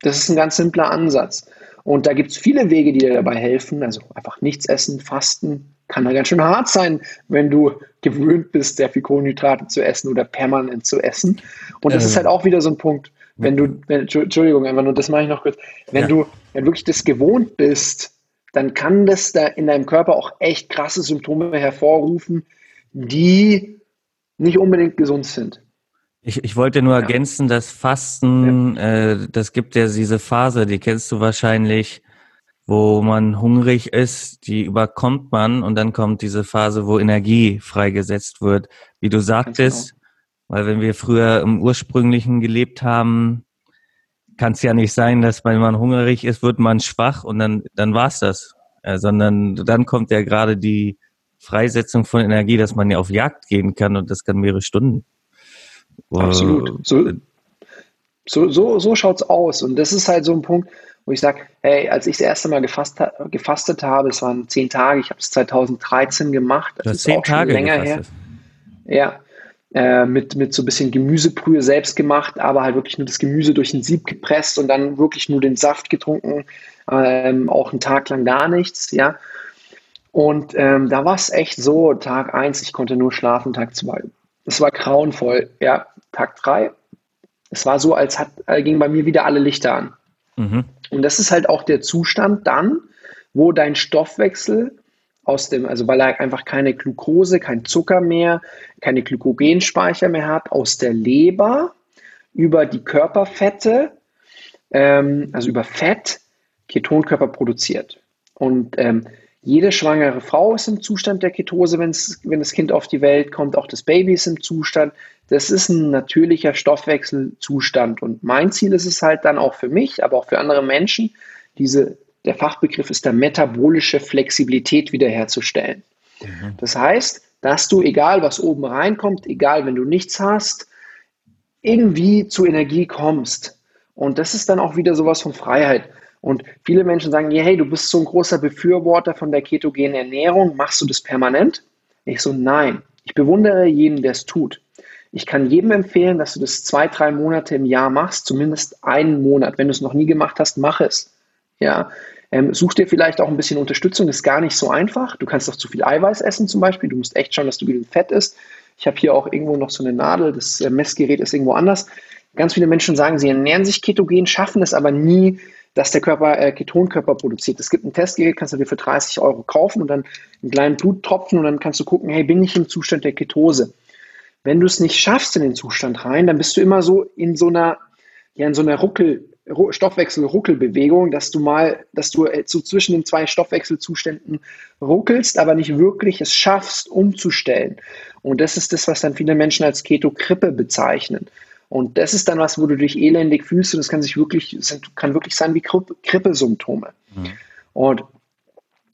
Das ist ein ganz simpler Ansatz. Und da gibt es viele Wege, die dir dabei helfen. Also einfach nichts essen, fasten, kann da ganz schön hart sein, wenn du gewöhnt bist, sehr viel Kohlenhydrate zu essen oder permanent zu essen. Und das äh, ist halt auch wieder so ein Punkt, wenn du, wenn, Entschuldigung, einfach nur, das mache ich noch kurz, wenn ja. du wenn wirklich das gewohnt bist, dann kann das da in deinem Körper auch echt krasse Symptome hervorrufen, die nicht unbedingt gesund sind. Ich, ich wollte nur ja. ergänzen, dass Fasten, ja. äh, das gibt ja diese Phase, die kennst du wahrscheinlich, wo man hungrig ist, die überkommt man und dann kommt diese Phase, wo Energie freigesetzt wird. Wie du sagtest, genau. weil wenn wir früher im ursprünglichen gelebt haben, kann es ja nicht sein, dass wenn man hungrig ist, wird man schwach und dann, dann war's das. Äh, sondern dann kommt ja gerade die Freisetzung von Energie, dass man ja auf Jagd gehen kann und das kann mehrere Stunden. Absolut. So, so, so, so schaut es aus. Und das ist halt so ein Punkt, wo ich sage, hey, als ich das erste Mal gefasst, gefastet habe, es waren zehn Tage, ich habe es 2013 gemacht, das ist zehn auch Tage schon länger gefastet. her. Ja, äh, mit, mit so ein bisschen Gemüsebrühe selbst gemacht, aber halt wirklich nur das Gemüse durch ein Sieb gepresst und dann wirklich nur den Saft getrunken, ähm, auch einen Tag lang gar nichts, ja. Und ähm, da war es echt so, Tag 1, ich konnte nur schlafen, Tag 2 es war grauenvoll. Ja, Tag drei. Es war so, als hat, äh, gingen bei mir wieder alle Lichter an. Mhm. Und das ist halt auch der Zustand dann, wo dein Stoffwechsel aus dem, also weil er einfach keine Glucose, kein Zucker mehr, keine Glykogenspeicher mehr hat, aus der Leber über die Körperfette, ähm, also über Fett, Ketonkörper produziert. Und ähm, jede schwangere Frau ist im Zustand der Ketose, wenn's, wenn das Kind auf die Welt kommt. Auch das Baby ist im Zustand. Das ist ein natürlicher Stoffwechselzustand. Und mein Ziel ist es halt dann auch für mich, aber auch für andere Menschen, diese, der Fachbegriff ist da metabolische Flexibilität wiederherzustellen. Mhm. Das heißt, dass du, egal was oben reinkommt, egal wenn du nichts hast, irgendwie zu Energie kommst. Und das ist dann auch wieder sowas von Freiheit. Und viele Menschen sagen, hey, du bist so ein großer Befürworter von der ketogenen Ernährung, machst du das permanent? Ich so, nein. Ich bewundere jeden, der es tut. Ich kann jedem empfehlen, dass du das zwei, drei Monate im Jahr machst, zumindest einen Monat. Wenn du es noch nie gemacht hast, mach es. Ja, ähm, such dir vielleicht auch ein bisschen Unterstützung, ist gar nicht so einfach. Du kannst auch zu viel Eiweiß essen zum Beispiel. Du musst echt schauen, dass du genügend Fett isst. Ich habe hier auch irgendwo noch so eine Nadel, das äh, Messgerät ist irgendwo anders. Ganz viele Menschen sagen, sie ernähren sich ketogen, schaffen es aber nie, dass der Körper äh, Ketonkörper produziert. Es gibt ein Testgerät, kannst du dir für 30 Euro kaufen und dann einen kleinen Bluttropfen und dann kannst du gucken, hey, bin ich im Zustand der Ketose? Wenn du es nicht schaffst in den Zustand rein, dann bist du immer so in so einer, ja, in so einer Ruckel, Stoffwechsel-Ruckelbewegung, dass du mal, dass du äh, so zwischen den zwei Stoffwechselzuständen ruckelst, aber nicht wirklich es schaffst, umzustellen. Und das ist das, was dann viele Menschen als Keto-Krippe bezeichnen. Und das ist dann was, wo du dich elendig fühlst und das kann sich wirklich, kann wirklich sein wie Krippesymptome. Mhm. Und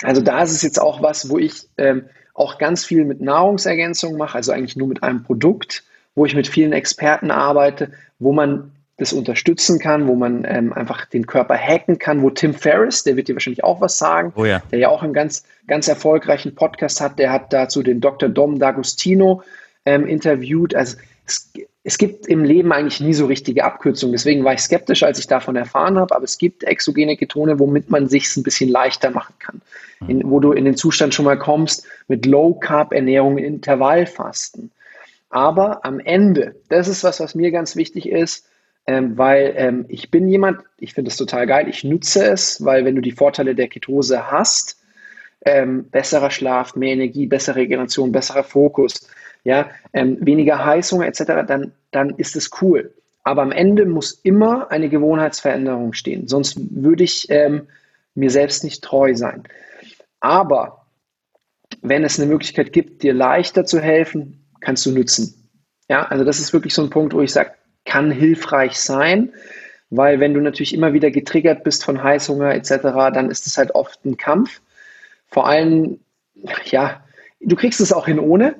also da ist es jetzt auch was, wo ich ähm, auch ganz viel mit Nahrungsergänzung mache, also eigentlich nur mit einem Produkt, wo ich mit vielen Experten arbeite, wo man das unterstützen kann, wo man ähm, einfach den Körper hacken kann, wo Tim Ferriss, der wird dir wahrscheinlich auch was sagen, oh ja. der ja auch einen ganz, ganz erfolgreichen Podcast hat, der hat dazu den Dr. Dom D'Agostino ähm, interviewt. Also es, es gibt im Leben eigentlich nie so richtige Abkürzungen. Deswegen war ich skeptisch, als ich davon erfahren habe. Aber es gibt exogene Ketone, womit man sich ein bisschen leichter machen kann. In, wo du in den Zustand schon mal kommst mit Low-Carb-Ernährung, Intervallfasten. Aber am Ende, das ist was, was mir ganz wichtig ist, ähm, weil ähm, ich bin jemand, ich finde es total geil, ich nutze es, weil wenn du die Vorteile der Ketose hast, ähm, besserer Schlaf, mehr Energie, bessere Regeneration, besserer Fokus, ja, ähm, weniger Heißhunger etc., dann, dann ist es cool. Aber am Ende muss immer eine Gewohnheitsveränderung stehen, sonst würde ich ähm, mir selbst nicht treu sein. Aber wenn es eine Möglichkeit gibt, dir leichter zu helfen, kannst du nutzen. Ja, also das ist wirklich so ein Punkt, wo ich sage, kann hilfreich sein, weil wenn du natürlich immer wieder getriggert bist von Heißhunger etc., dann ist es halt oft ein Kampf. Vor allem, ja, du kriegst es auch hin ohne,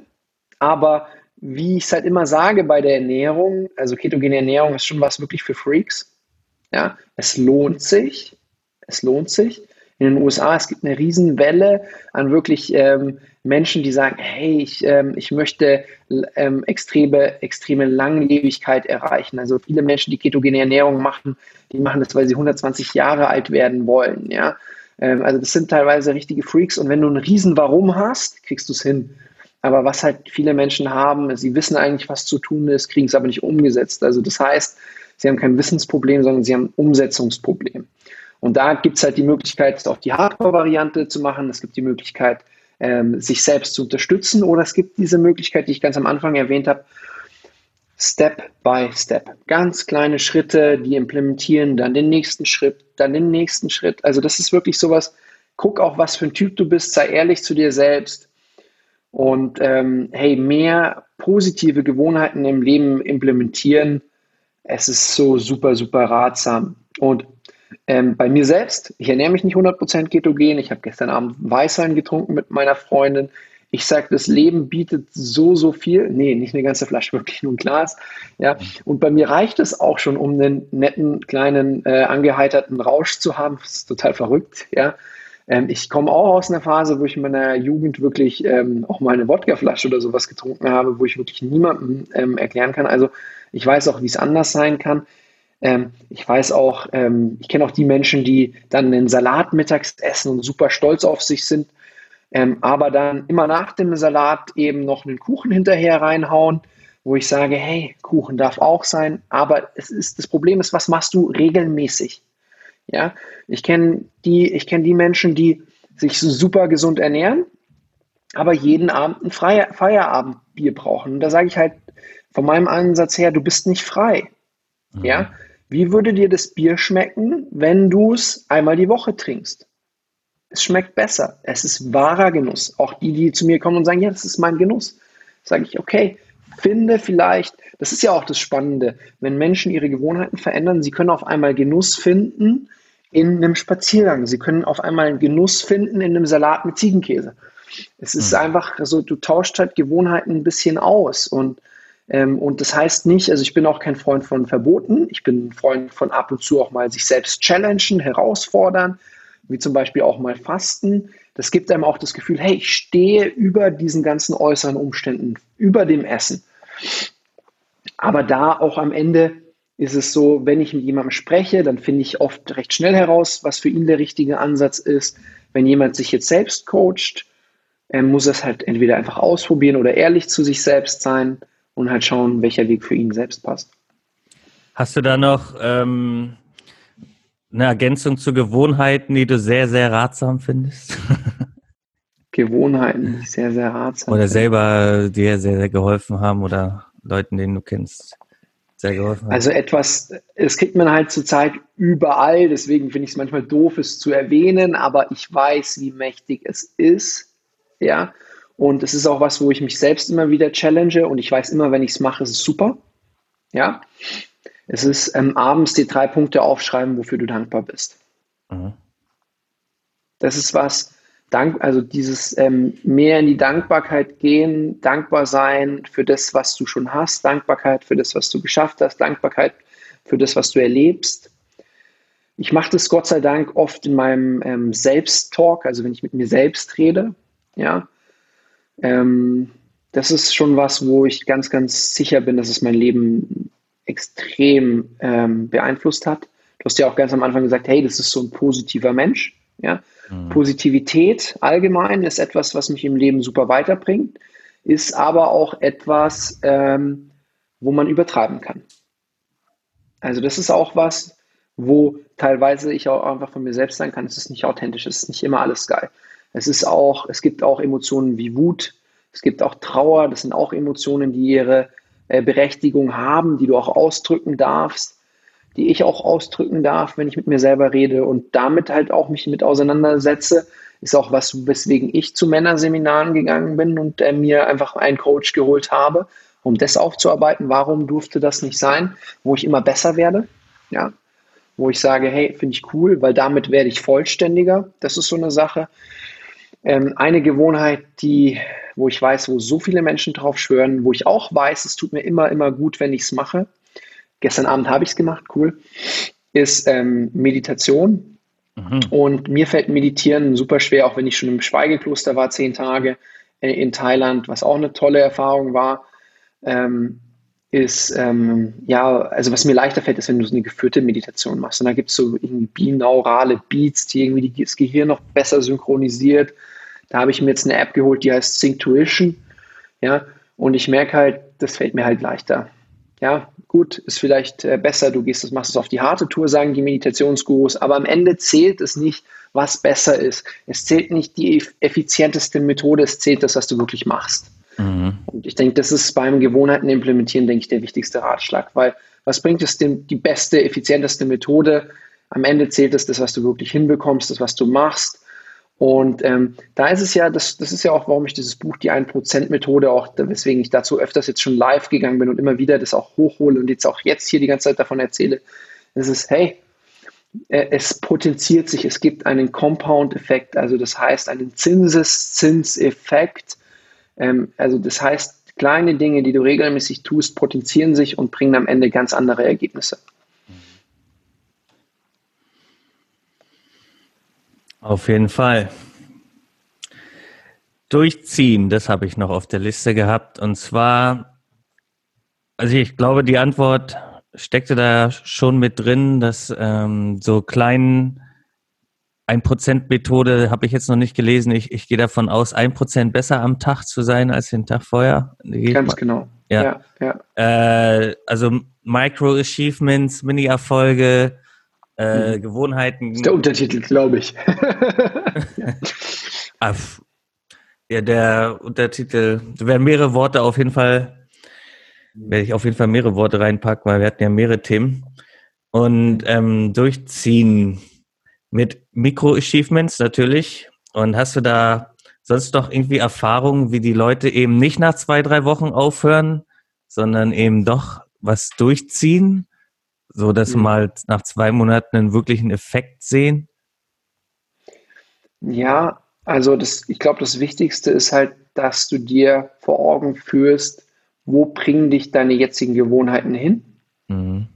aber wie ich es halt immer sage bei der Ernährung, also ketogene Ernährung ist schon was wirklich für Freaks. Ja, es lohnt sich. Es lohnt sich. In den USA, es gibt eine Riesenwelle an wirklich ähm, Menschen, die sagen, hey, ich, ähm, ich möchte ähm, extreme, extreme Langlebigkeit erreichen. Also viele Menschen, die ketogene Ernährung machen, die machen das, weil sie 120 Jahre alt werden wollen. Ja? Ähm, also das sind teilweise richtige Freaks und wenn du ein Riesen Warum hast, kriegst du es hin. Aber was halt viele Menschen haben, sie wissen eigentlich, was zu tun ist, kriegen es aber nicht umgesetzt. Also das heißt, sie haben kein Wissensproblem, sondern sie haben ein Umsetzungsproblem. Und da gibt es halt die Möglichkeit, auch die Hardcore-Variante zu machen. Es gibt die Möglichkeit, ähm, sich selbst zu unterstützen. Oder es gibt diese Möglichkeit, die ich ganz am Anfang erwähnt habe, Step by Step. Ganz kleine Schritte, die implementieren, dann den nächsten Schritt, dann den nächsten Schritt. Also das ist wirklich sowas, guck auch, was für ein Typ du bist, sei ehrlich zu dir selbst und ähm, hey, mehr positive Gewohnheiten im Leben implementieren. Es ist so super, super ratsam. Und ähm, bei mir selbst, ich ernähre mich nicht 100% ketogen. Ich habe gestern Abend Weißwein getrunken mit meiner Freundin. Ich sage, das Leben bietet so, so viel. Nee, nicht eine ganze Flasche, wirklich nur ein Glas. Ja. Und bei mir reicht es auch schon, um einen netten, kleinen, äh, angeheiterten Rausch zu haben. Das ist total verrückt. Ja. Ähm, ich komme auch aus einer Phase, wo ich in meiner Jugend wirklich ähm, auch mal eine Wodkaflasche oder sowas getrunken habe, wo ich wirklich niemandem ähm, erklären kann. Also ich weiß auch, wie es anders sein kann. Ähm, ich weiß auch, ähm, ich kenne auch die Menschen, die dann einen Salat mittags essen und super stolz auf sich sind, ähm, aber dann immer nach dem Salat eben noch einen Kuchen hinterher reinhauen, wo ich sage, hey, Kuchen darf auch sein, aber es ist, das Problem ist, was machst du regelmäßig? Ja, ich kenne die, ich kenne die Menschen, die sich super gesund ernähren, aber jeden Abend ein Freier, Feierabendbier brauchen. Und da sage ich halt von meinem Ansatz her, du bist nicht frei. Mhm. Ja, wie würde dir das Bier schmecken, wenn du es einmal die Woche trinkst? Es schmeckt besser. Es ist wahrer Genuss. Auch die, die zu mir kommen und sagen, ja, das ist mein Genuss, sage ich, okay, finde vielleicht, das ist ja auch das Spannende, wenn Menschen ihre Gewohnheiten verändern, sie können auf einmal Genuss finden in einem Spaziergang, sie können auf einmal einen Genuss finden in einem Salat mit Ziegenkäse. Es ist mhm. einfach so, du tauscht halt Gewohnheiten ein bisschen aus und ähm, und das heißt nicht, also ich bin auch kein Freund von Verboten, ich bin ein Freund von ab und zu auch mal sich selbst challengen, herausfordern, wie zum Beispiel auch mal Fasten. Das gibt einem auch das Gefühl, hey, ich stehe über diesen ganzen äußeren Umständen, über dem Essen. Aber da auch am Ende ist es so, wenn ich mit jemandem spreche, dann finde ich oft recht schnell heraus, was für ihn der richtige Ansatz ist. Wenn jemand sich jetzt selbst coacht, er muss es halt entweder einfach ausprobieren oder ehrlich zu sich selbst sein und halt schauen, welcher Weg für ihn selbst passt. Hast du da noch ähm, eine Ergänzung zu Gewohnheiten, die du sehr, sehr ratsam findest? Gewohnheiten, die sehr, sehr ratsam Oder selber dir sehr, sehr geholfen haben oder Leuten, denen du kennst, sehr geholfen haben? Also etwas, es kriegt man halt zurzeit überall, deswegen finde ich es manchmal doof, es zu erwähnen, aber ich weiß, wie mächtig es ist. Ja. Und es ist auch was, wo ich mich selbst immer wieder challenge und ich weiß immer, wenn ich es mache, ist es super. Ja. Es ist ähm, abends die drei Punkte aufschreiben, wofür du dankbar bist. Mhm. Das ist was, dank, also dieses ähm, mehr in die Dankbarkeit gehen, dankbar sein für das, was du schon hast, Dankbarkeit für das, was du geschafft hast, Dankbarkeit für das, was du erlebst. Ich mache das Gott sei Dank oft in meinem ähm, Selbsttalk, also wenn ich mit mir selbst rede. Ja, ähm, das ist schon was, wo ich ganz, ganz sicher bin, dass es mein Leben extrem ähm, beeinflusst hat. Du hast ja auch ganz am Anfang gesagt, hey, das ist so ein positiver Mensch. Ja? Mhm. Positivität allgemein ist etwas, was mich im Leben super weiterbringt, ist aber auch etwas, ähm, wo man übertreiben kann. Also das ist auch was, wo teilweise ich auch einfach von mir selbst sein kann, es ist nicht authentisch, es ist nicht immer alles geil. Es ist auch, es gibt auch Emotionen wie Wut, es gibt auch Trauer, das sind auch Emotionen, die ihre äh, Berechtigung haben, die du auch ausdrücken darfst, die ich auch ausdrücken darf, wenn ich mit mir selber rede und damit halt auch mich mit auseinandersetze, ist auch was, weswegen ich zu Männerseminaren gegangen bin und äh, mir einfach einen Coach geholt habe, um das aufzuarbeiten. Warum durfte das nicht sein, wo ich immer besser werde? Ja. wo ich sage, hey, finde ich cool, weil damit werde ich vollständiger. Das ist so eine Sache. Ähm, eine Gewohnheit, die, wo ich weiß, wo so viele Menschen drauf schwören, wo ich auch weiß, es tut mir immer, immer gut, wenn ich es mache. Gestern Abend habe ich es gemacht, cool, ist ähm, Meditation. Mhm. Und mir fällt Meditieren super schwer, auch wenn ich schon im Schweigekloster war, zehn Tage äh, in Thailand, was auch eine tolle Erfahrung war. Ähm, ist, ähm, ja, also was mir leichter fällt, ist, wenn du so eine geführte Meditation machst. Und da gibt es so irgendwie binaurale Beats, die irgendwie das Gehirn noch besser synchronisiert. Da habe ich mir jetzt eine App geholt, die heißt Synctuition. Ja, und ich merke halt, das fällt mir halt leichter. Ja, gut, ist vielleicht äh, besser, du gehst, das machst es auf die harte Tour, sagen die Meditationsgurus, aber am Ende zählt es nicht, was besser ist. Es zählt nicht die effizienteste Methode, es zählt das, was du wirklich machst. Mhm. Und ich denke, das ist beim Gewohnheiten implementieren, denke ich, der wichtigste Ratschlag, weil was bringt es dem, die beste, effizienteste Methode? Am Ende zählt es das, was du wirklich hinbekommst, das, was du machst. Und ähm, da ist es ja, das, das ist ja auch, warum ich dieses Buch, die 1%-Methode, auch, weswegen ich dazu öfters jetzt schon live gegangen bin und immer wieder das auch hochhole und jetzt auch jetzt hier die ganze Zeit davon erzähle. Es ist, hey, äh, es potenziert sich, es gibt einen Compound-Effekt, also das heißt einen Zinseszinseffekt, ähm, also das heißt, kleine Dinge, die du regelmäßig tust, potenzieren sich und bringen am Ende ganz andere Ergebnisse. Auf jeden Fall. Durchziehen, das habe ich noch auf der Liste gehabt. Und zwar, also ich glaube, die Antwort steckte da schon mit drin, dass ähm, so kleinen 1%-Methode habe ich jetzt noch nicht gelesen. Ich, ich gehe davon aus, 1% besser am Tag zu sein als den Tag vorher. Ganz genau. Ja. ja, ja. Äh, also Micro-Achievements, Mini-Erfolge, äh, mhm. Gewohnheiten. Das ist der Untertitel, glaube ich. ja, der Untertitel, da werden mehrere Worte auf jeden Fall, werde ich auf jeden Fall mehrere Worte reinpacken, weil wir hatten ja mehrere Themen. Und ähm, durchziehen mit Mikro-Achievements natürlich. Und hast du da sonst noch irgendwie Erfahrungen, wie die Leute eben nicht nach zwei, drei Wochen aufhören, sondern eben doch was durchziehen, so dass mhm. mal nach zwei Monaten einen wirklichen Effekt sehen? Ja, also das, ich glaube, das Wichtigste ist halt, dass du dir vor Augen führst, wo bringen dich deine jetzigen Gewohnheiten hin? Mhm.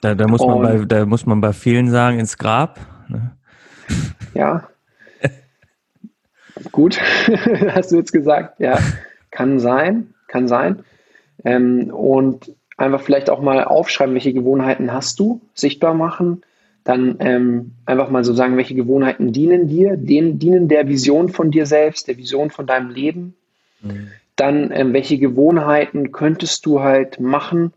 Da, da, muss man bei, da muss man bei vielen sagen, ins Grab. Ne? Ja. Gut, hast du jetzt gesagt. Ja, kann sein, kann sein. Ähm, und einfach vielleicht auch mal aufschreiben, welche Gewohnheiten hast du, sichtbar machen. Dann ähm, einfach mal so sagen, welche Gewohnheiten dienen dir, denen, dienen der Vision von dir selbst, der Vision von deinem Leben. Mhm. Dann, ähm, welche Gewohnheiten könntest du halt machen,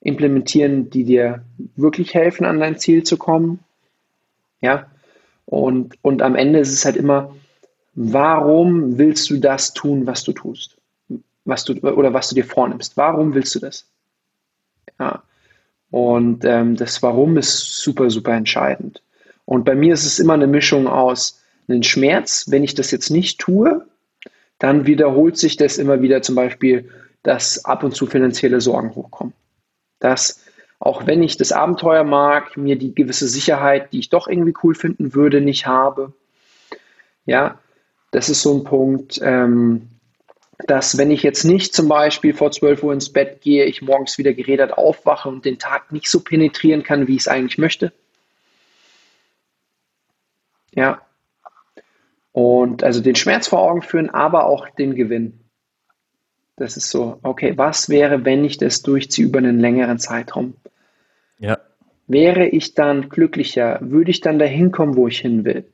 implementieren, die dir wirklich helfen, an dein Ziel zu kommen. Ja. Und, und am Ende ist es halt immer, warum willst du das tun, was du tust? Was du, oder was du dir vornimmst? Warum willst du das? Ja. Und ähm, das Warum ist super, super entscheidend. Und bei mir ist es immer eine Mischung aus einem Schmerz, wenn ich das jetzt nicht tue, dann wiederholt sich das immer wieder zum Beispiel, dass ab und zu finanzielle Sorgen hochkommen dass auch wenn ich das Abenteuer mag, mir die gewisse Sicherheit, die ich doch irgendwie cool finden würde, nicht habe. Ja, das ist so ein Punkt, ähm, dass wenn ich jetzt nicht zum Beispiel vor 12 Uhr ins Bett gehe, ich morgens wieder gerädert aufwache und den Tag nicht so penetrieren kann, wie ich es eigentlich möchte. Ja. Und also den Schmerz vor Augen führen, aber auch den Gewinn. Das ist so, okay, was wäre, wenn ich das durchziehe über einen längeren Zeitraum? Ja. Wäre ich dann glücklicher? Würde ich dann dahin kommen, wo ich hin will?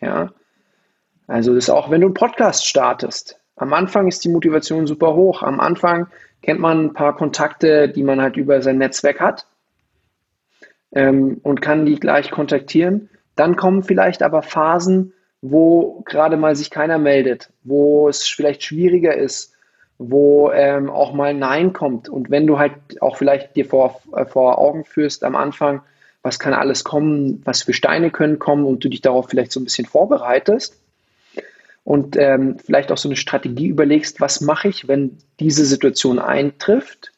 Ja. Also das ist auch, wenn du einen Podcast startest. Am Anfang ist die Motivation super hoch. Am Anfang kennt man ein paar Kontakte, die man halt über sein Netzwerk hat ähm, und kann die gleich kontaktieren. Dann kommen vielleicht aber Phasen, wo gerade mal sich keiner meldet, wo es vielleicht schwieriger ist, wo ähm, auch mal Nein kommt. Und wenn du halt auch vielleicht dir vor, äh, vor Augen führst am Anfang, was kann alles kommen, was für Steine können kommen und du dich darauf vielleicht so ein bisschen vorbereitest und ähm, vielleicht auch so eine Strategie überlegst, was mache ich, wenn diese Situation eintrifft,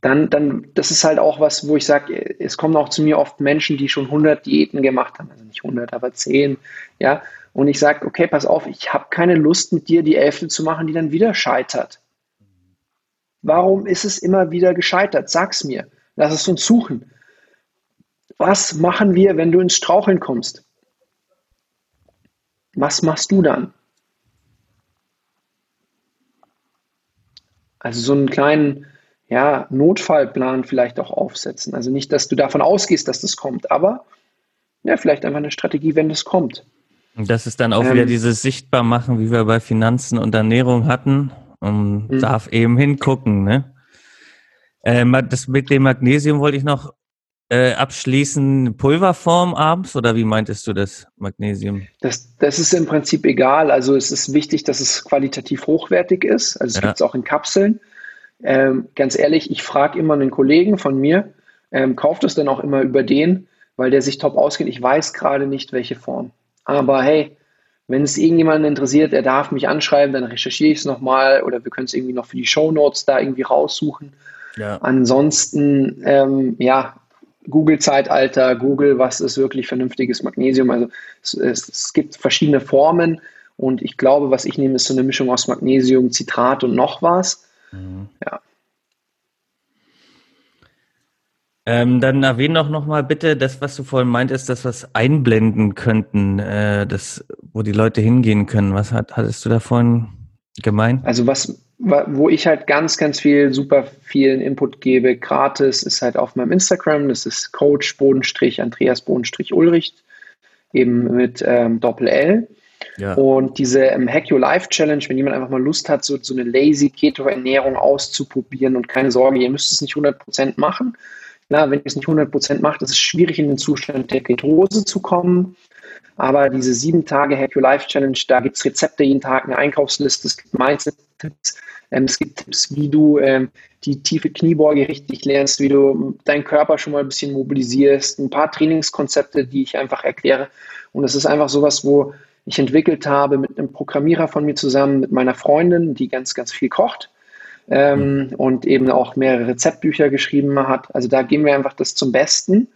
dann, dann, das ist halt auch was, wo ich sage, es kommen auch zu mir oft Menschen, die schon 100 Diäten gemacht haben, also nicht 100, aber 10, ja, und ich sage, okay, pass auf, ich habe keine Lust mit dir die Elfte zu machen, die dann wieder scheitert. Warum ist es immer wieder gescheitert? Sag's mir. Lass es uns suchen. Was machen wir, wenn du ins Straucheln kommst? Was machst du dann? Also so einen kleinen ja, Notfallplan vielleicht auch aufsetzen. Also nicht, dass du davon ausgehst, dass das kommt, aber ja, vielleicht einfach eine Strategie, wenn das kommt. Und das ist dann auch ähm, wieder dieses Sichtbarmachen, wie wir bei Finanzen und Ernährung hatten. Und mhm. darf eben hingucken. Ne? Äh, das mit dem Magnesium wollte ich noch äh, abschließen. Pulverform abends oder wie meintest du das Magnesium? Das, das ist im Prinzip egal. Also es ist wichtig, dass es qualitativ hochwertig ist. Also es ja. gibt es auch in Kapseln. Ähm, ganz ehrlich, ich frage immer einen Kollegen von mir, ähm, kauft es dann auch immer über den, weil der sich top auskennt. Ich weiß gerade nicht, welche Form. Aber hey, wenn es irgendjemanden interessiert, er darf mich anschreiben, dann recherchiere ich es nochmal oder wir können es irgendwie noch für die Show Notes da irgendwie raussuchen. Ja. Ansonsten, ähm, ja, Google-Zeitalter, Google, was ist wirklich vernünftiges Magnesium? Also es, es, es, gibt verschiedene Formen und ich glaube, was ich nehme, ist so eine Mischung aus Magnesium, Zitrat und noch was. Mhm. Ja. Ähm, dann erwähne doch nochmal bitte das, was du vorhin meintest, dass wir es einblenden könnten, äh, das, wo die Leute hingehen können. Was hat, hattest du da vorhin gemeint? Also was, wo ich halt ganz, ganz viel, super vielen Input gebe, gratis, ist halt auf meinem Instagram. Das ist Coach Bodenstrich Andreas Bodenstrich Ulrich, eben mit ähm, Doppel L. Ja. Und diese ähm, Hack Your Life Challenge, wenn jemand einfach mal Lust hat, so, so eine lazy Keto-Ernährung auszuprobieren und keine Sorge, ihr müsst es nicht 100% machen, Klar, wenn ihr es nicht 100% macht, ist es schwierig, in den Zustand der Ketose zu kommen. Aber diese sieben Tage Hack Your Life Challenge, da gibt es Rezepte jeden Tag, eine Einkaufsliste, es gibt Mindset-Tipps, ähm, es gibt Tipps, wie du ähm, die tiefe Kniebeuge richtig lernst, wie du deinen Körper schon mal ein bisschen mobilisierst, ein paar Trainingskonzepte, die ich einfach erkläre. Und es ist einfach sowas, wo ich entwickelt habe mit einem Programmierer von mir zusammen, mit meiner Freundin, die ganz, ganz viel kocht ähm, und eben auch mehrere Rezeptbücher geschrieben hat. Also da geben wir einfach das zum Besten.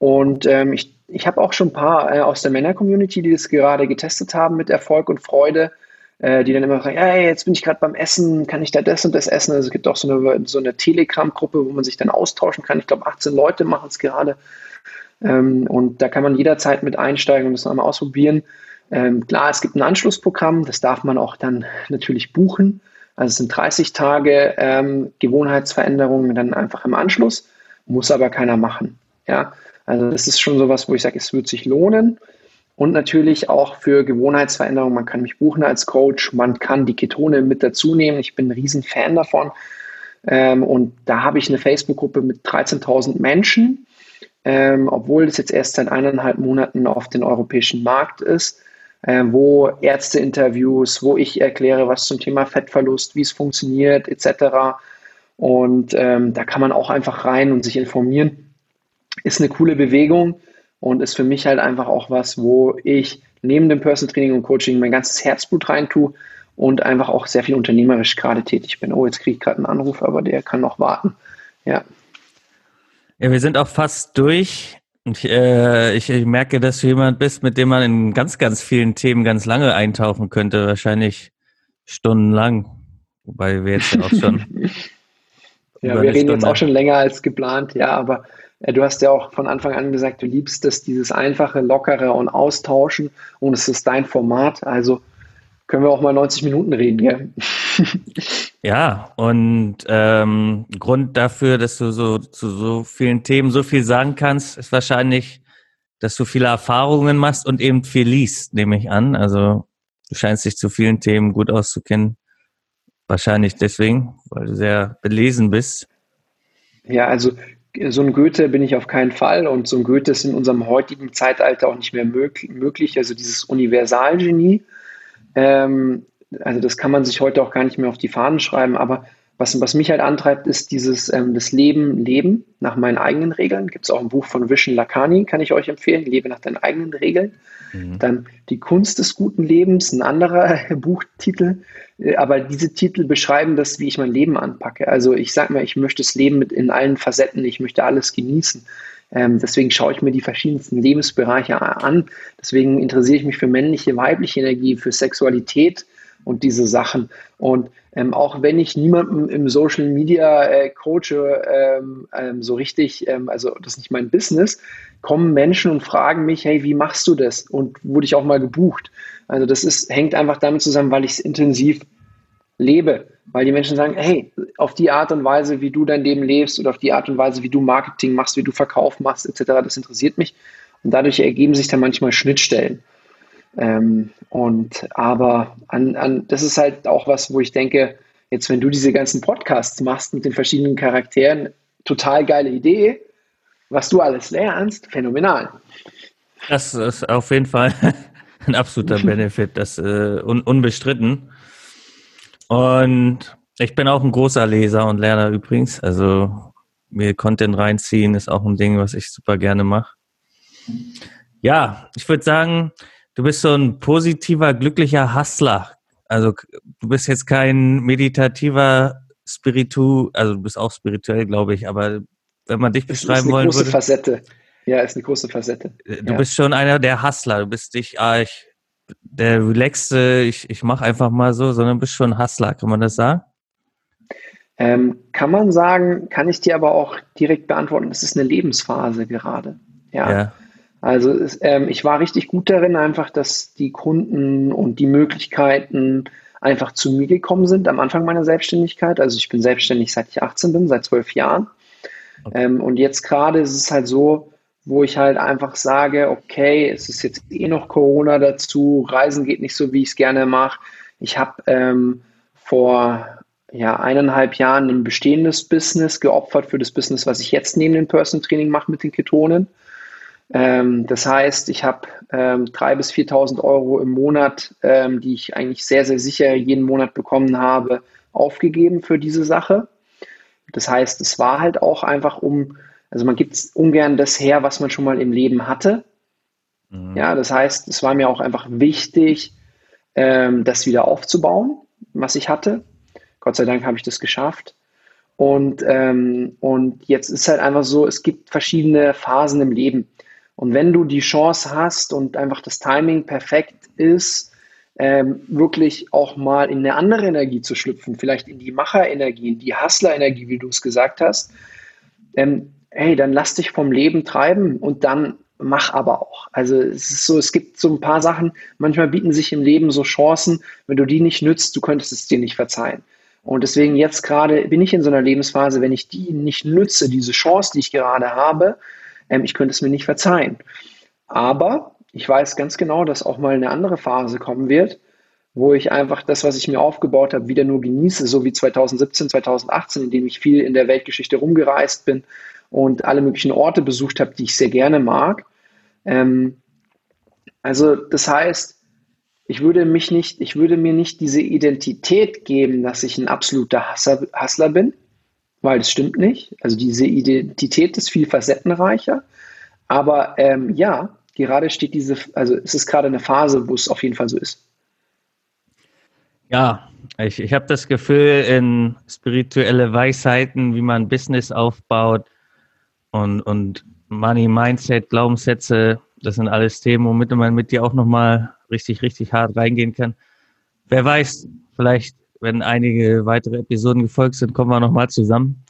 Und ähm, ich, ich habe auch schon ein paar äh, aus der Männer-Community, die das gerade getestet haben mit Erfolg und Freude, äh, die dann immer sagen, hey, jetzt bin ich gerade beim Essen, kann ich da das und das essen? Also es gibt auch so eine, so eine Telegram-Gruppe, wo man sich dann austauschen kann. Ich glaube, 18 Leute machen es gerade. Ähm, und da kann man jederzeit mit einsteigen und das einmal ausprobieren. Ähm, klar, es gibt ein Anschlussprogramm, das darf man auch dann natürlich buchen. Also es sind 30 Tage ähm, Gewohnheitsveränderungen dann einfach im Anschluss, muss aber keiner machen. Ja, also das ist schon sowas, wo ich sage, es wird sich lohnen. Und natürlich auch für Gewohnheitsveränderungen, man kann mich buchen als Coach, man kann die Ketone mit dazu nehmen. Ich bin ein riesen Fan davon. Ähm, und da habe ich eine Facebook-Gruppe mit 13.000 Menschen, ähm, obwohl es jetzt erst seit eineinhalb Monaten auf den europäischen Markt ist äh, wo Ärzteinterviews, wo ich erkläre, was zum Thema Fettverlust, wie es funktioniert, etc. Und ähm, da kann man auch einfach rein und sich informieren. Ist eine coole Bewegung und ist für mich halt einfach auch was, wo ich neben dem Personal Training und Coaching mein ganzes Herzblut rein tue und einfach auch sehr viel unternehmerisch gerade tätig bin. Oh, jetzt kriege ich gerade einen Anruf, aber der kann noch warten. Ja. Ja, wir sind auch fast durch. Ich, äh, ich, ich merke, dass du jemand bist, mit dem man in ganz, ganz vielen Themen ganz lange eintauchen könnte, wahrscheinlich stundenlang. Wobei wir jetzt ja auch schon. ja, wir reden Stunde. jetzt auch schon länger als geplant, ja, aber du hast ja auch von Anfang an gesagt, du liebst es, dieses einfache, lockere und austauschen und es ist dein Format. Also können wir auch mal 90 Minuten reden, gell? Ja, und ähm, Grund dafür, dass du so zu so vielen Themen so viel sagen kannst, ist wahrscheinlich, dass du viele Erfahrungen machst und eben viel liest, nehme ich an. Also du scheinst dich zu vielen Themen gut auszukennen. Wahrscheinlich deswegen, weil du sehr belesen bist. Ja, also so ein Goethe bin ich auf keinen Fall und so ein Goethe ist in unserem heutigen Zeitalter auch nicht mehr möglich. Also dieses Universalgenie, ähm, also das kann man sich heute auch gar nicht mehr auf die Fahnen schreiben, aber was, was mich halt antreibt, ist dieses ähm, das Leben, Leben nach meinen eigenen Regeln. Gibt es auch ein Buch von Vishen Lakani, kann ich euch empfehlen, Lebe nach deinen eigenen Regeln. Mhm. Dann Die Kunst des guten Lebens, ein anderer Buchtitel. Äh, aber diese Titel beschreiben das, wie ich mein Leben anpacke. Also ich sage mal, ich möchte das Leben mit in allen Facetten, ich möchte alles genießen. Ähm, deswegen schaue ich mir die verschiedensten Lebensbereiche an. Deswegen interessiere ich mich für männliche, weibliche Energie, für Sexualität und diese Sachen. Und ähm, auch wenn ich niemanden im Social Media äh, coache, ähm, ähm, so richtig, ähm, also das ist nicht mein Business, kommen Menschen und fragen mich, hey, wie machst du das? Und wurde ich auch mal gebucht. Also das ist, hängt einfach damit zusammen, weil ich es intensiv lebe. Weil die Menschen sagen, hey, auf die Art und Weise, wie du dein Leben lebst oder auf die Art und Weise, wie du Marketing machst, wie du Verkauf machst, etc., das interessiert mich. Und dadurch ergeben sich dann manchmal Schnittstellen. Ähm, und aber an, an, das ist halt auch was, wo ich denke, jetzt, wenn du diese ganzen Podcasts machst mit den verschiedenen Charakteren, total geile Idee. Was du alles lernst, phänomenal. Das ist auf jeden Fall ein absoluter Benefit, das äh, un unbestritten. Und ich bin auch ein großer Leser und Lerner übrigens. Also mir Content reinziehen ist auch ein Ding, was ich super gerne mache. Ja, ich würde sagen, du bist so ein positiver, glücklicher Hustler. Also du bist jetzt kein meditativer Spiritu, also du bist auch spirituell, glaube ich, aber wenn man dich beschreiben wollen würde. ist eine große Facette. Ja, ist eine große Facette. Äh, du ja. bist schon einer der Hustler. Du bist dich, ah, ich, der relaxte, ich, ich mache einfach mal so, sondern bist schon Hustler. Kann man das sagen? Ähm, kann man sagen, kann ich dir aber auch direkt beantworten, das ist eine Lebensphase gerade. Ja. ja. Also es, ähm, ich war richtig gut darin, einfach, dass die Kunden und die Möglichkeiten einfach zu mir gekommen sind am Anfang meiner Selbstständigkeit. Also ich bin selbstständig seit ich 18 bin, seit zwölf Jahren. Okay. Ähm, und jetzt gerade ist es halt so, wo ich halt einfach sage, okay, es ist jetzt eh noch Corona dazu, Reisen geht nicht so, wie ich es gerne mache. Ich habe ähm, vor ja, eineinhalb Jahren ein bestehendes Business geopfert für das Business, was ich jetzt neben dem Person Training mache mit den Ketonen. Ähm, das heißt, ich habe ähm, 3.000 bis 4.000 Euro im Monat, ähm, die ich eigentlich sehr, sehr sicher jeden Monat bekommen habe, aufgegeben für diese Sache. Das heißt, es war halt auch einfach um, also man gibt ungern das her, was man schon mal im Leben hatte. Mhm. Ja, das heißt, es war mir auch einfach wichtig, ähm, das wieder aufzubauen, was ich hatte. Gott sei Dank habe ich das geschafft. Und, ähm, und jetzt ist halt einfach so, es gibt verschiedene Phasen im Leben. Und wenn du die Chance hast und einfach das Timing perfekt ist, ähm, wirklich auch mal in eine andere Energie zu schlüpfen, vielleicht in die Macherenergie, in die Hustler-Energie, wie du es gesagt hast, ähm, hey, dann lass dich vom Leben treiben und dann mach aber auch. Also es ist so, es gibt so ein paar Sachen, manchmal bieten sich im Leben so Chancen, wenn du die nicht nützt, du könntest es dir nicht verzeihen. Und deswegen jetzt gerade bin ich in so einer Lebensphase, wenn ich die nicht nütze, diese Chance, die ich gerade habe, ähm, ich könnte es mir nicht verzeihen. Aber ich weiß ganz genau, dass auch mal eine andere Phase kommen wird, wo ich einfach das, was ich mir aufgebaut habe, wieder nur genieße, so wie 2017, 2018, in dem ich viel in der Weltgeschichte rumgereist bin und alle möglichen Orte besucht habe, die ich sehr gerne mag. Ähm, also das heißt, ich würde mich nicht, ich würde mir nicht diese Identität geben, dass ich ein absoluter Hustler bin, weil das stimmt nicht. Also diese Identität ist viel facettenreicher. Aber ähm, ja, gerade steht diese, also es ist gerade eine Phase, wo es auf jeden Fall so ist. Ja, ich, ich habe das Gefühl, in spirituelle Weisheiten, wie man Business aufbaut und, und Money, Mindset, Glaubenssätze, das sind alles Themen, womit man mit dir auch nochmal richtig, richtig hart reingehen kann. Wer weiß, vielleicht wenn einige weitere Episoden gefolgt sind, kommen wir nochmal zusammen.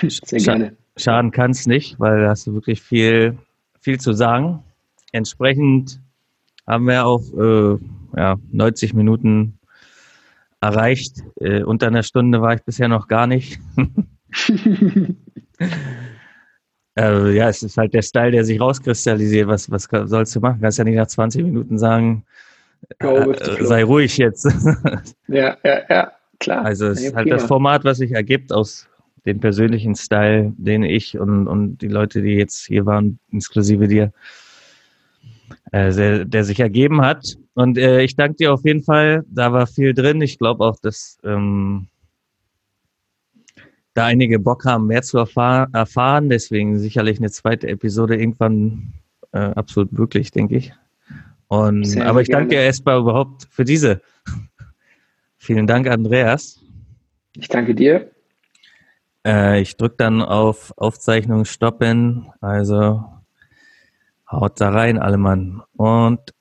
Sehr gerne. Schaden kann es nicht, weil da hast du wirklich viel, viel zu sagen. Entsprechend haben wir auch äh, ja, 90 Minuten erreicht. Äh, unter einer Stunde war ich bisher noch gar nicht. äh, ja, es ist halt der Style, der sich rauskristallisiert. Was, was sollst du machen? Kannst ja nicht nach 20 Minuten sagen, äh, sei ruhig jetzt. ja, ja, ja, klar. Also es ist halt das Format, was sich ergibt aus dem persönlichen Style, den ich und, und die Leute, die jetzt hier waren, inklusive dir, äh, der, der sich ergeben hat. Und äh, ich danke dir auf jeden Fall. Da war viel drin. Ich glaube auch, dass ähm, da einige Bock haben, mehr zu erfahr erfahren. Deswegen sicherlich eine zweite Episode irgendwann äh, absolut möglich, denke ich. Und, sehr, aber ich danke dir erstmal überhaupt für diese. Vielen Dank, Andreas. Ich danke dir. Äh, ich drücke dann auf Aufzeichnung stoppen. Also haut da rein, alle Mann. Und